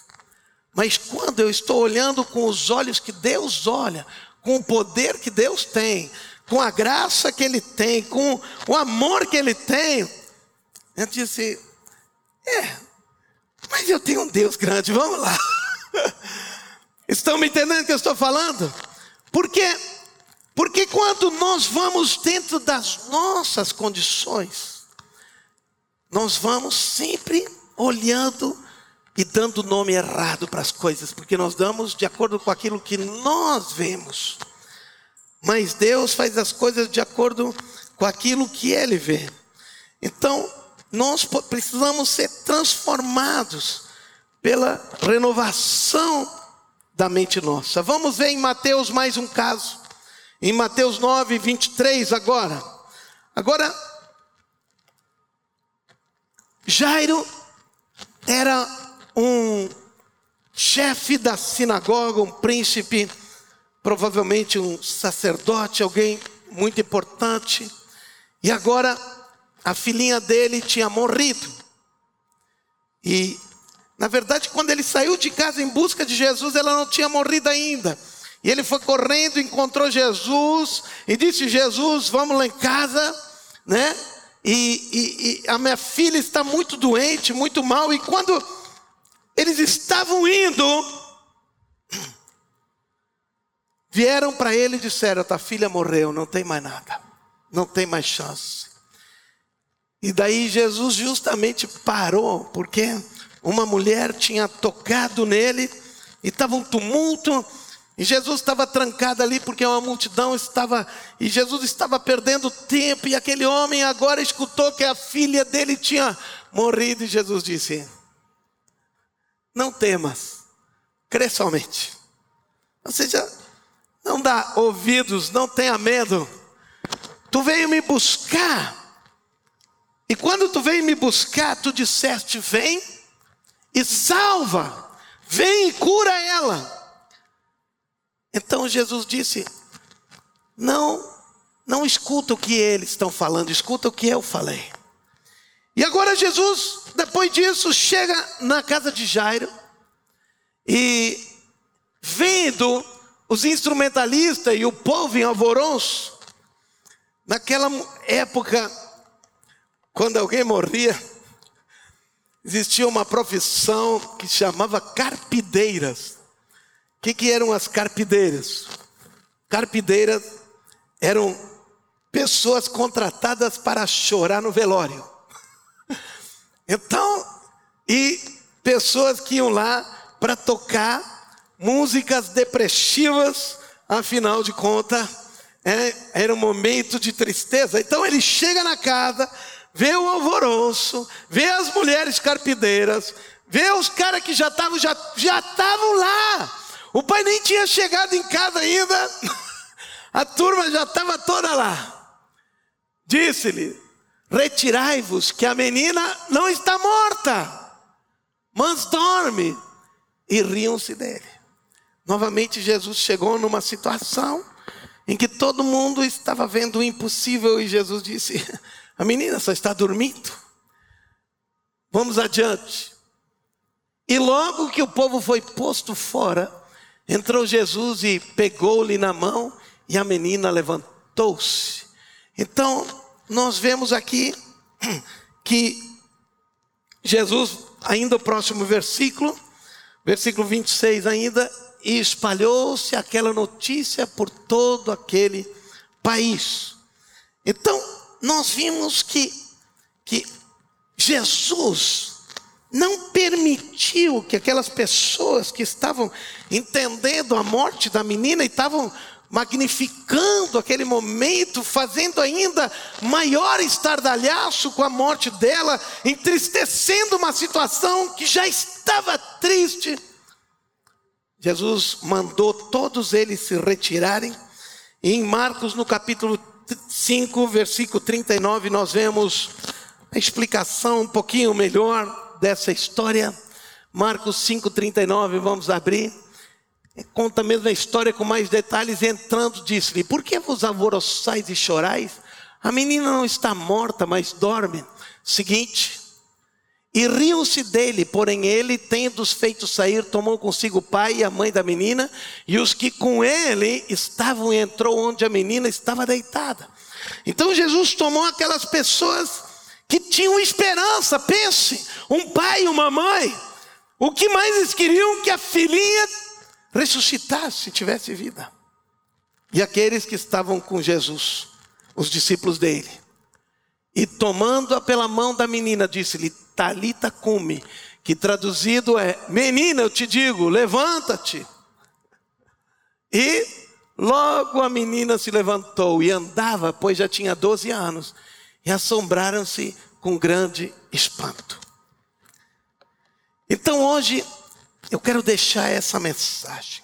Mas quando eu estou olhando com os olhos que Deus olha, com o poder que Deus tem, com a graça que Ele tem, com o amor que Ele tem, eu disse: é, mas eu tenho um Deus grande, vamos lá. Estão me entendendo o que eu estou falando? Porque, porque quando nós vamos dentro das nossas condições, nós vamos sempre olhando e dando nome errado para as coisas, porque nós damos de acordo com aquilo que nós vemos. Mas Deus faz as coisas de acordo com aquilo que Ele vê. Então, nós precisamos ser transformados pela renovação da mente nossa. Vamos ver em Mateus mais um caso. Em Mateus 9, 23 agora. Agora, Jairo era um chefe da sinagoga, um príncipe, provavelmente um sacerdote, alguém muito importante. E agora a filhinha dele tinha morrido. E na verdade, quando ele saiu de casa em busca de Jesus, ela não tinha morrido ainda. E ele foi correndo, encontrou Jesus e disse: Jesus, vamos lá em casa, né? E, e, e a minha filha está muito doente, muito mal. E quando eles estavam indo, vieram para ele e disseram: Tua filha morreu, não tem mais nada, não tem mais chance. E daí Jesus justamente parou, porque uma mulher tinha tocado nele e estava um tumulto. E Jesus estava trancado ali porque uma multidão estava, e Jesus estava perdendo tempo, e aquele homem agora escutou que a filha dele tinha morrido, e Jesus disse: Não temas, crê somente. Ou seja, não dá ouvidos, não tenha medo. Tu veio me buscar, e quando tu veio me buscar, tu disseste: Vem e salva, vem e cura ela. Então Jesus disse: Não, não escuta o que eles estão falando, escuta o que eu falei. E agora Jesus, depois disso, chega na casa de Jairo e vendo os instrumentalistas e o povo em alvoroço, naquela época, quando alguém morria, existia uma profissão que chamava carpideiras. O que, que eram as carpideiras? Carpideiras eram pessoas contratadas para chorar no velório. Então, e pessoas que iam lá para tocar músicas depressivas, afinal de contas, é, era um momento de tristeza. Então ele chega na casa, vê o alvoroço, vê as mulheres carpideiras, vê os caras que já estavam já já estavam lá. O pai nem tinha chegado em casa ainda. A turma já estava toda lá. Disse-lhe: Retirai-vos, que a menina não está morta, mas dorme. E riam-se dele. Novamente, Jesus chegou numa situação em que todo mundo estava vendo o impossível e Jesus disse: A menina só está dormindo. Vamos adiante. E logo que o povo foi posto fora, entrou Jesus e pegou-lhe na mão e a menina levantou-se. Então, nós vemos aqui que Jesus, ainda o próximo versículo, versículo 26 ainda, e espalhou-se aquela notícia por todo aquele país. Então, nós vimos que, que Jesus não permitiu que aquelas pessoas que estavam entendendo a morte da menina e estavam magnificando aquele momento, fazendo ainda maior estardalhaço com a morte dela, entristecendo uma situação que já estava triste. Jesus mandou todos eles se retirarem. E em Marcos, no capítulo 5, versículo 39, nós vemos a explicação um pouquinho melhor dessa história. Marcos 5,39, vamos abrir. Conta a mesma história com mais detalhes. Entrando, disse-lhe: Por que vos alvoroçais e chorais? A menina não está morta, mas dorme. Seguinte. E riam-se dele, porém ele, tendo-os feito sair, tomou consigo o pai e a mãe da menina, e os que com ele estavam, entrou onde a menina estava deitada. Então Jesus tomou aquelas pessoas que tinham esperança, pense, um pai e uma mãe. O que mais eles queriam que a filhinha ressuscitasse, tivesse vida. E aqueles que estavam com Jesus, os discípulos dele, e tomando-a pela mão da menina, disse-lhe: Talita cume, que traduzido é: Menina, eu te digo, levanta-te. E logo a menina se levantou e andava, pois já tinha 12 anos, e assombraram-se com grande espanto. Então hoje eu quero deixar essa mensagem.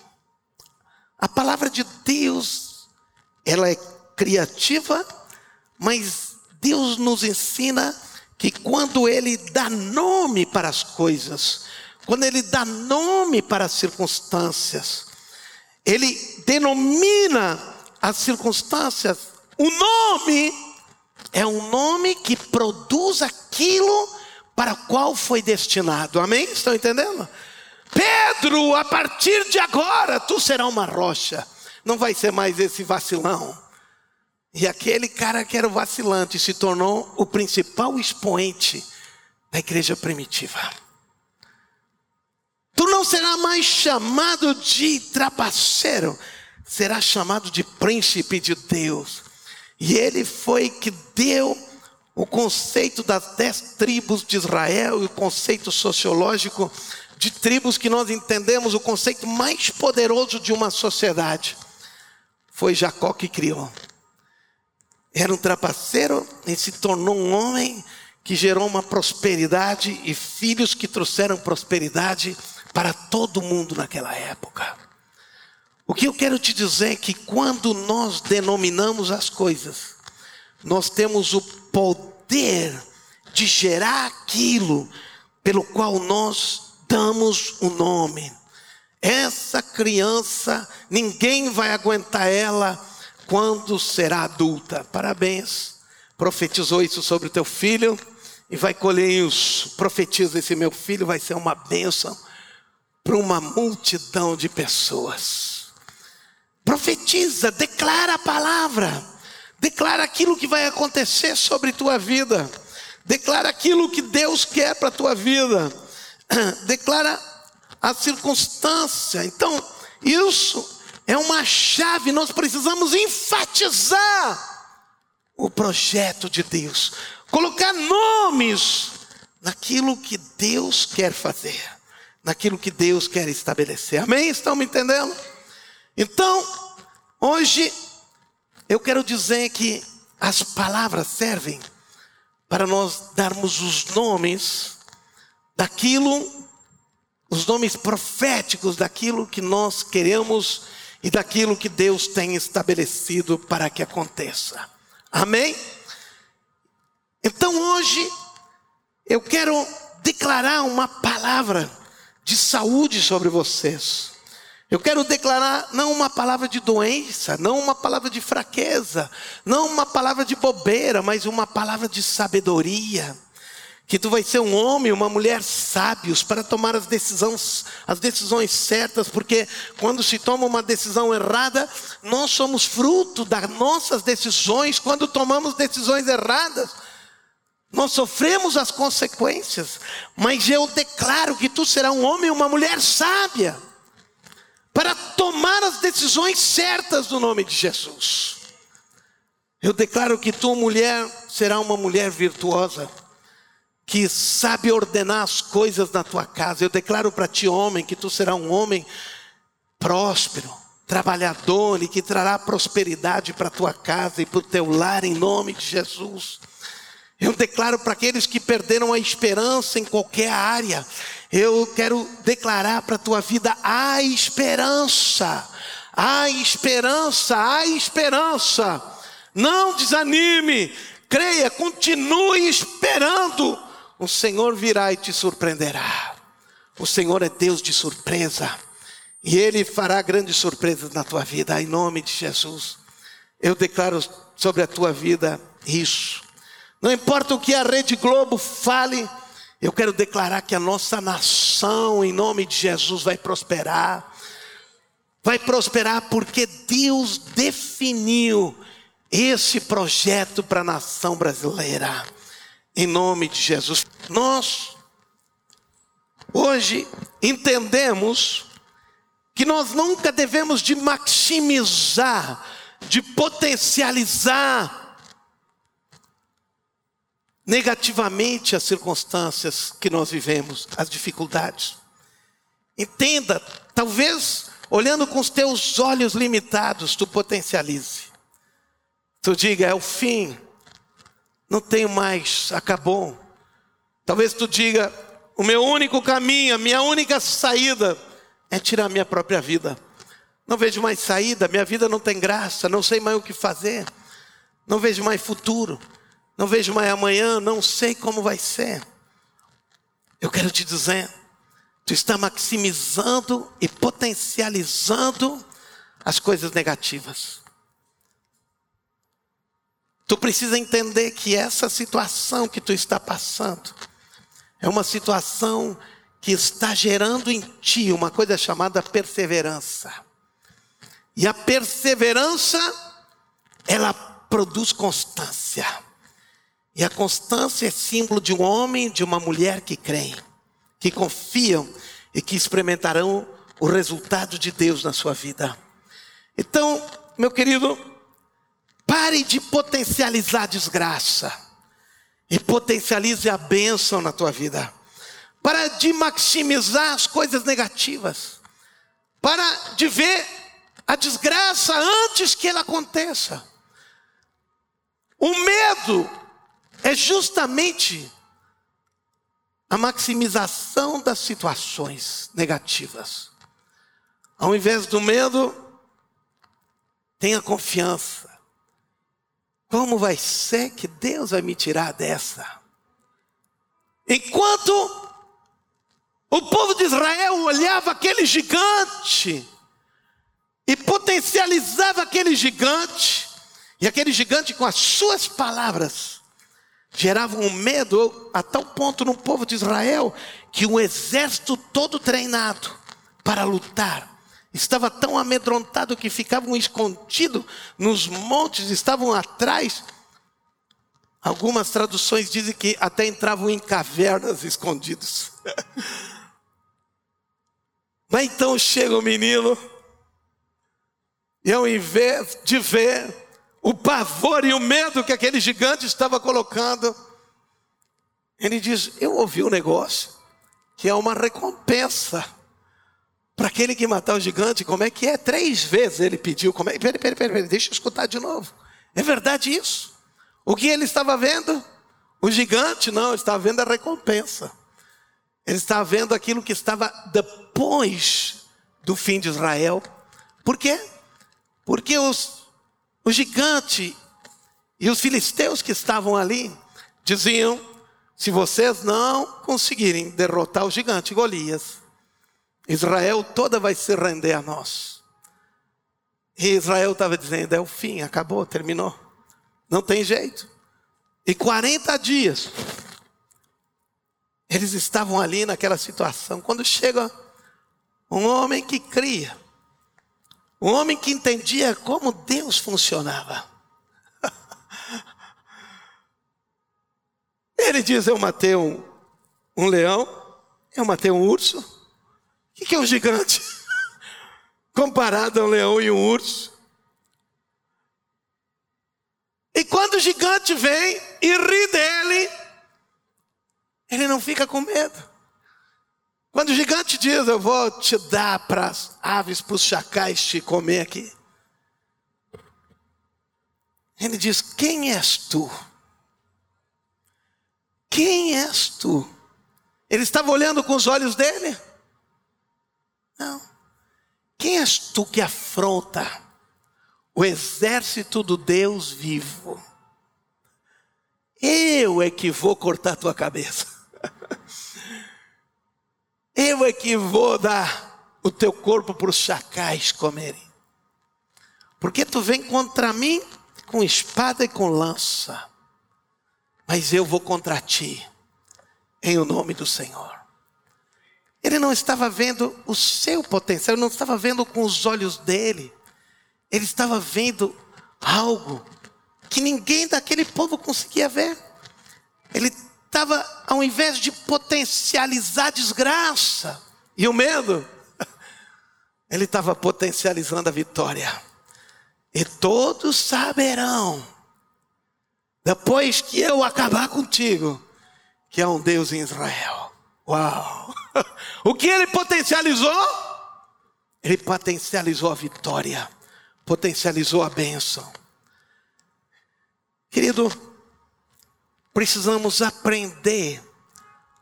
A palavra de Deus, ela é criativa, mas Deus nos ensina que quando Ele dá nome para as coisas, quando Ele dá nome para as circunstâncias, Ele denomina as circunstâncias, o nome é um nome que produz aquilo para qual foi destinado. Amém? Estão entendendo? Pedro, a partir de agora, tu será uma rocha. Não vai ser mais esse vacilão. E aquele cara que era o vacilante se tornou o principal expoente da igreja primitiva. Tu não será mais chamado de trapaceiro, será chamado de príncipe de Deus. E ele foi que deu o conceito das dez tribos de Israel e o conceito sociológico de tribos que nós entendemos o conceito mais poderoso de uma sociedade. Foi Jacó que criou. Era um trapaceiro e se tornou um homem que gerou uma prosperidade e filhos que trouxeram prosperidade para todo mundo naquela época. O que eu quero te dizer é que quando nós denominamos as coisas, nós temos o poder de gerar aquilo pelo qual nós damos o nome. Essa criança, ninguém vai aguentar ela quando será adulta. Parabéns. Profetizou isso sobre o teu filho e vai colher isso. Profetiza esse meu filho vai ser uma bênção para uma multidão de pessoas. Profetiza, declara a palavra. Declara aquilo que vai acontecer sobre tua vida. Declara aquilo que Deus quer para tua vida declara a circunstância. Então, isso é uma chave, nós precisamos enfatizar o projeto de Deus, colocar nomes naquilo que Deus quer fazer, naquilo que Deus quer estabelecer. Amém? Estão me entendendo? Então, hoje eu quero dizer que as palavras servem para nós darmos os nomes daquilo, os nomes proféticos daquilo que nós queremos e daquilo que Deus tem estabelecido para que aconteça. Amém? Então hoje eu quero declarar uma palavra de saúde sobre vocês. Eu quero declarar não uma palavra de doença, não uma palavra de fraqueza, não uma palavra de bobeira, mas uma palavra de sabedoria. Que tu vai ser um homem, uma mulher sábios para tomar as decisões, as decisões certas, porque quando se toma uma decisão errada, nós somos fruto das nossas decisões. Quando tomamos decisões erradas, nós sofremos as consequências. Mas eu declaro que tu serás um homem e uma mulher sábia para tomar as decisões certas no nome de Jesus. Eu declaro que tua mulher será uma mulher virtuosa, que sabe ordenar as coisas na tua casa. Eu declaro para ti, homem, que tu será um homem próspero, trabalhador e que trará prosperidade para tua casa e para o teu lar em nome de Jesus. Eu declaro para aqueles que perderam a esperança em qualquer área, eu quero declarar para a tua vida a esperança, a esperança, a esperança. Não desanime, creia, continue esperando. O Senhor virá e te surpreenderá. O Senhor é Deus de surpresa. E Ele fará grandes surpresas na tua vida, em nome de Jesus. Eu declaro sobre a tua vida isso. Não importa o que a Rede Globo fale, eu quero declarar que a nossa nação, em nome de Jesus, vai prosperar. Vai prosperar porque Deus definiu esse projeto para a nação brasileira. Em nome de Jesus. Nós, hoje, entendemos que nós nunca devemos de maximizar, de potencializar negativamente as circunstâncias que nós vivemos, as dificuldades. Entenda, talvez olhando com os teus olhos limitados, tu potencialize. Tu diga, é o fim, não tenho mais, acabou. Talvez tu diga, o meu único caminho, a minha única saída é tirar minha própria vida. Não vejo mais saída, minha vida não tem graça, não sei mais o que fazer, não vejo mais futuro não vejo mais amanhã, não sei como vai ser. Eu quero te dizer, tu está maximizando e potencializando as coisas negativas. Tu precisa entender que essa situação que tu está passando é uma situação que está gerando em ti uma coisa chamada perseverança. E a perseverança, ela produz constância. E a constância é símbolo de um homem de uma mulher que creem, que confiam e que experimentarão o resultado de Deus na sua vida. Então, meu querido, pare de potencializar a desgraça e potencialize a bênção na tua vida. Para de maximizar as coisas negativas. Para de ver a desgraça antes que ela aconteça. O medo é justamente a maximização das situações negativas. Ao invés do medo, tenha confiança. Como vai ser que Deus vai me tirar dessa? Enquanto o povo de Israel olhava aquele gigante e potencializava aquele gigante, e aquele gigante com as suas palavras geravam um medo a tal ponto no povo de Israel que um exército todo treinado para lutar estava tão amedrontado que ficavam escondidos nos montes, estavam atrás. Algumas traduções dizem que até entravam em cavernas escondidos. Mas então chega o menino, e ao invés de ver o pavor e o medo que aquele gigante estava colocando. Ele diz: Eu ouvi um negócio que é uma recompensa para aquele que matar o gigante. Como é que é? Três vezes ele pediu. Como é? Peraí, peraí, peraí, deixa eu escutar de novo. É verdade isso? O que ele estava vendo? O gigante? Não, ele estava vendo a recompensa. Ele estava vendo aquilo que estava depois do fim de Israel. Por quê? Porque os o gigante e os filisteus que estavam ali diziam: se vocês não conseguirem derrotar o gigante Golias, Israel toda vai se render a nós. E Israel estava dizendo: é o fim, acabou, terminou. Não tem jeito. E 40 dias, eles estavam ali naquela situação. Quando chega um homem que cria, um homem que entendia como Deus funcionava. Ele diz: Eu matei um, um leão, eu matei um urso. O que é um gigante? Comparado a um leão e um urso. E quando o gigante vem e ri dele, ele não fica com medo. Quando o gigante diz, eu vou te dar para as aves, para os chacais te comer aqui. Ele diz: Quem és tu? Quem és tu? Ele estava olhando com os olhos dele? Não. Quem és tu que afronta o exército do Deus vivo? Eu é que vou cortar tua cabeça. Eu é que vou dar o teu corpo para os chacais comerem. Porque tu vem contra mim com espada e com lança mas eu vou contra ti, em o nome do Senhor. Ele não estava vendo o seu potencial, ele não estava vendo com os olhos dele, ele estava vendo algo que ninguém daquele povo conseguia ver. Ele estava, ao invés de potencializar a desgraça e o medo, ele estava potencializando a vitória. E todos saberão depois que eu acabar contigo, que é um Deus em Israel. Uau! O que ele potencializou? Ele potencializou a vitória, potencializou a bênção. Querido, precisamos aprender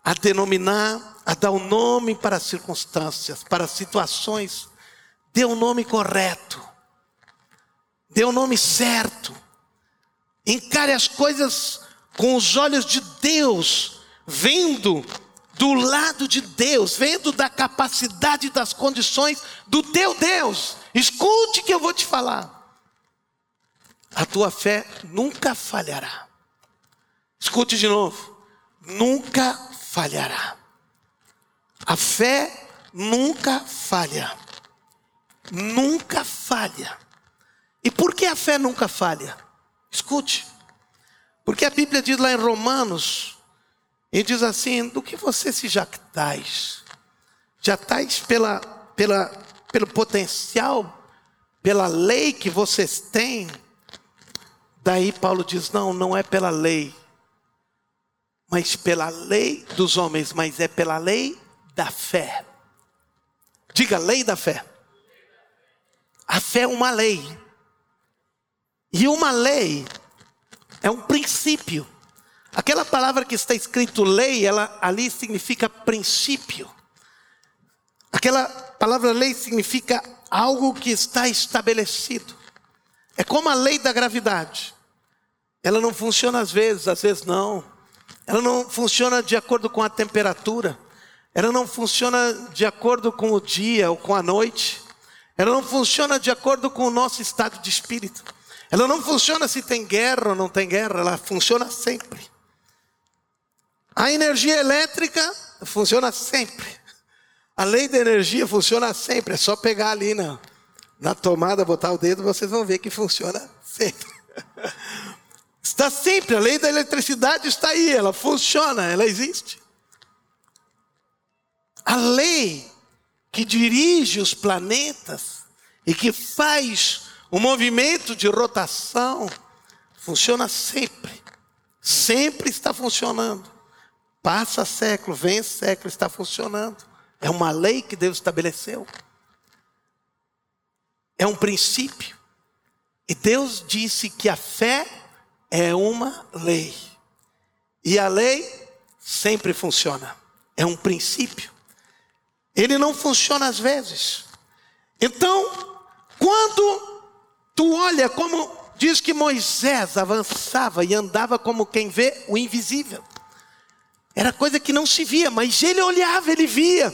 a denominar, a dar o um nome para as circunstâncias, para as situações. Dê o um nome correto, dê o um nome certo. Encare as coisas com os olhos de Deus, vendo do lado de Deus, vendo da capacidade das condições do teu Deus. Escute que eu vou te falar. A tua fé nunca falhará. Escute de novo. Nunca falhará. A fé nunca falha. Nunca falha. E por que a fé nunca falha? Escute. Porque a Bíblia diz lá em Romanos, e diz assim: do que você se jactais? Jactais pela, pela, pelo potencial, pela lei que vocês têm? Daí Paulo diz: não, não é pela lei, mas pela lei dos homens, mas é pela lei da fé. Diga lei da fé. A fé é uma lei. E uma lei é um princípio. Aquela palavra que está escrito lei, ela ali significa princípio. Aquela palavra lei significa algo que está estabelecido. É como a lei da gravidade. Ela não funciona às vezes, às vezes não. Ela não funciona de acordo com a temperatura. Ela não funciona de acordo com o dia ou com a noite. Ela não funciona de acordo com o nosso estado de espírito. Ela não funciona se tem guerra ou não tem guerra, ela funciona sempre. A energia elétrica funciona sempre. A lei da energia funciona sempre. É só pegar ali na, na tomada, botar o dedo, vocês vão ver que funciona sempre. Está sempre, a lei da eletricidade está aí, ela funciona, ela existe. A lei que dirige os planetas e que faz o movimento de rotação funciona sempre. Sempre está funcionando. Passa século, vem século, está funcionando. É uma lei que Deus estabeleceu. É um princípio. E Deus disse que a fé é uma lei. E a lei sempre funciona. É um princípio. Ele não funciona às vezes. Então, quando Tu olha como Diz que Moisés avançava e andava como quem vê o invisível. Era coisa que não se via, mas ele olhava, ele via.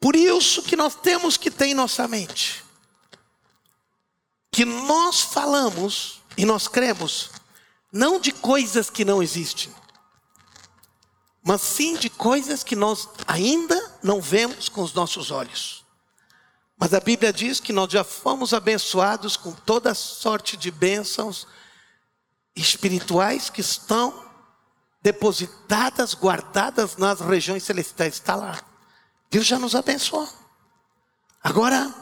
Por isso que nós temos que ter em nossa mente que nós falamos e nós cremos não de coisas que não existem, mas sim de coisas que nós ainda não vemos com os nossos olhos. Mas a Bíblia diz que nós já fomos abençoados com toda sorte de bênçãos espirituais que estão depositadas, guardadas nas regiões celestiais. Está lá. Deus já nos abençoou. Agora,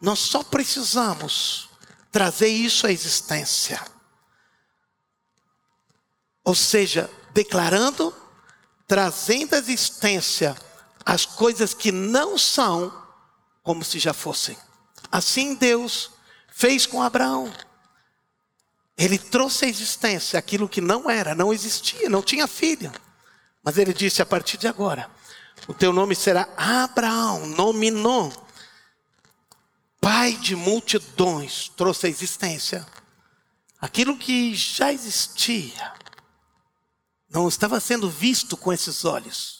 nós só precisamos trazer isso à existência. Ou seja, declarando, trazendo à existência as coisas que não são como se já fossem. Assim Deus fez com Abraão. Ele trouxe à existência aquilo que não era, não existia, não tinha filho. Mas ele disse: a partir de agora, o teu nome será Abraão, nominou. Pai de multidões, trouxe à existência aquilo que já existia, não estava sendo visto com esses olhos,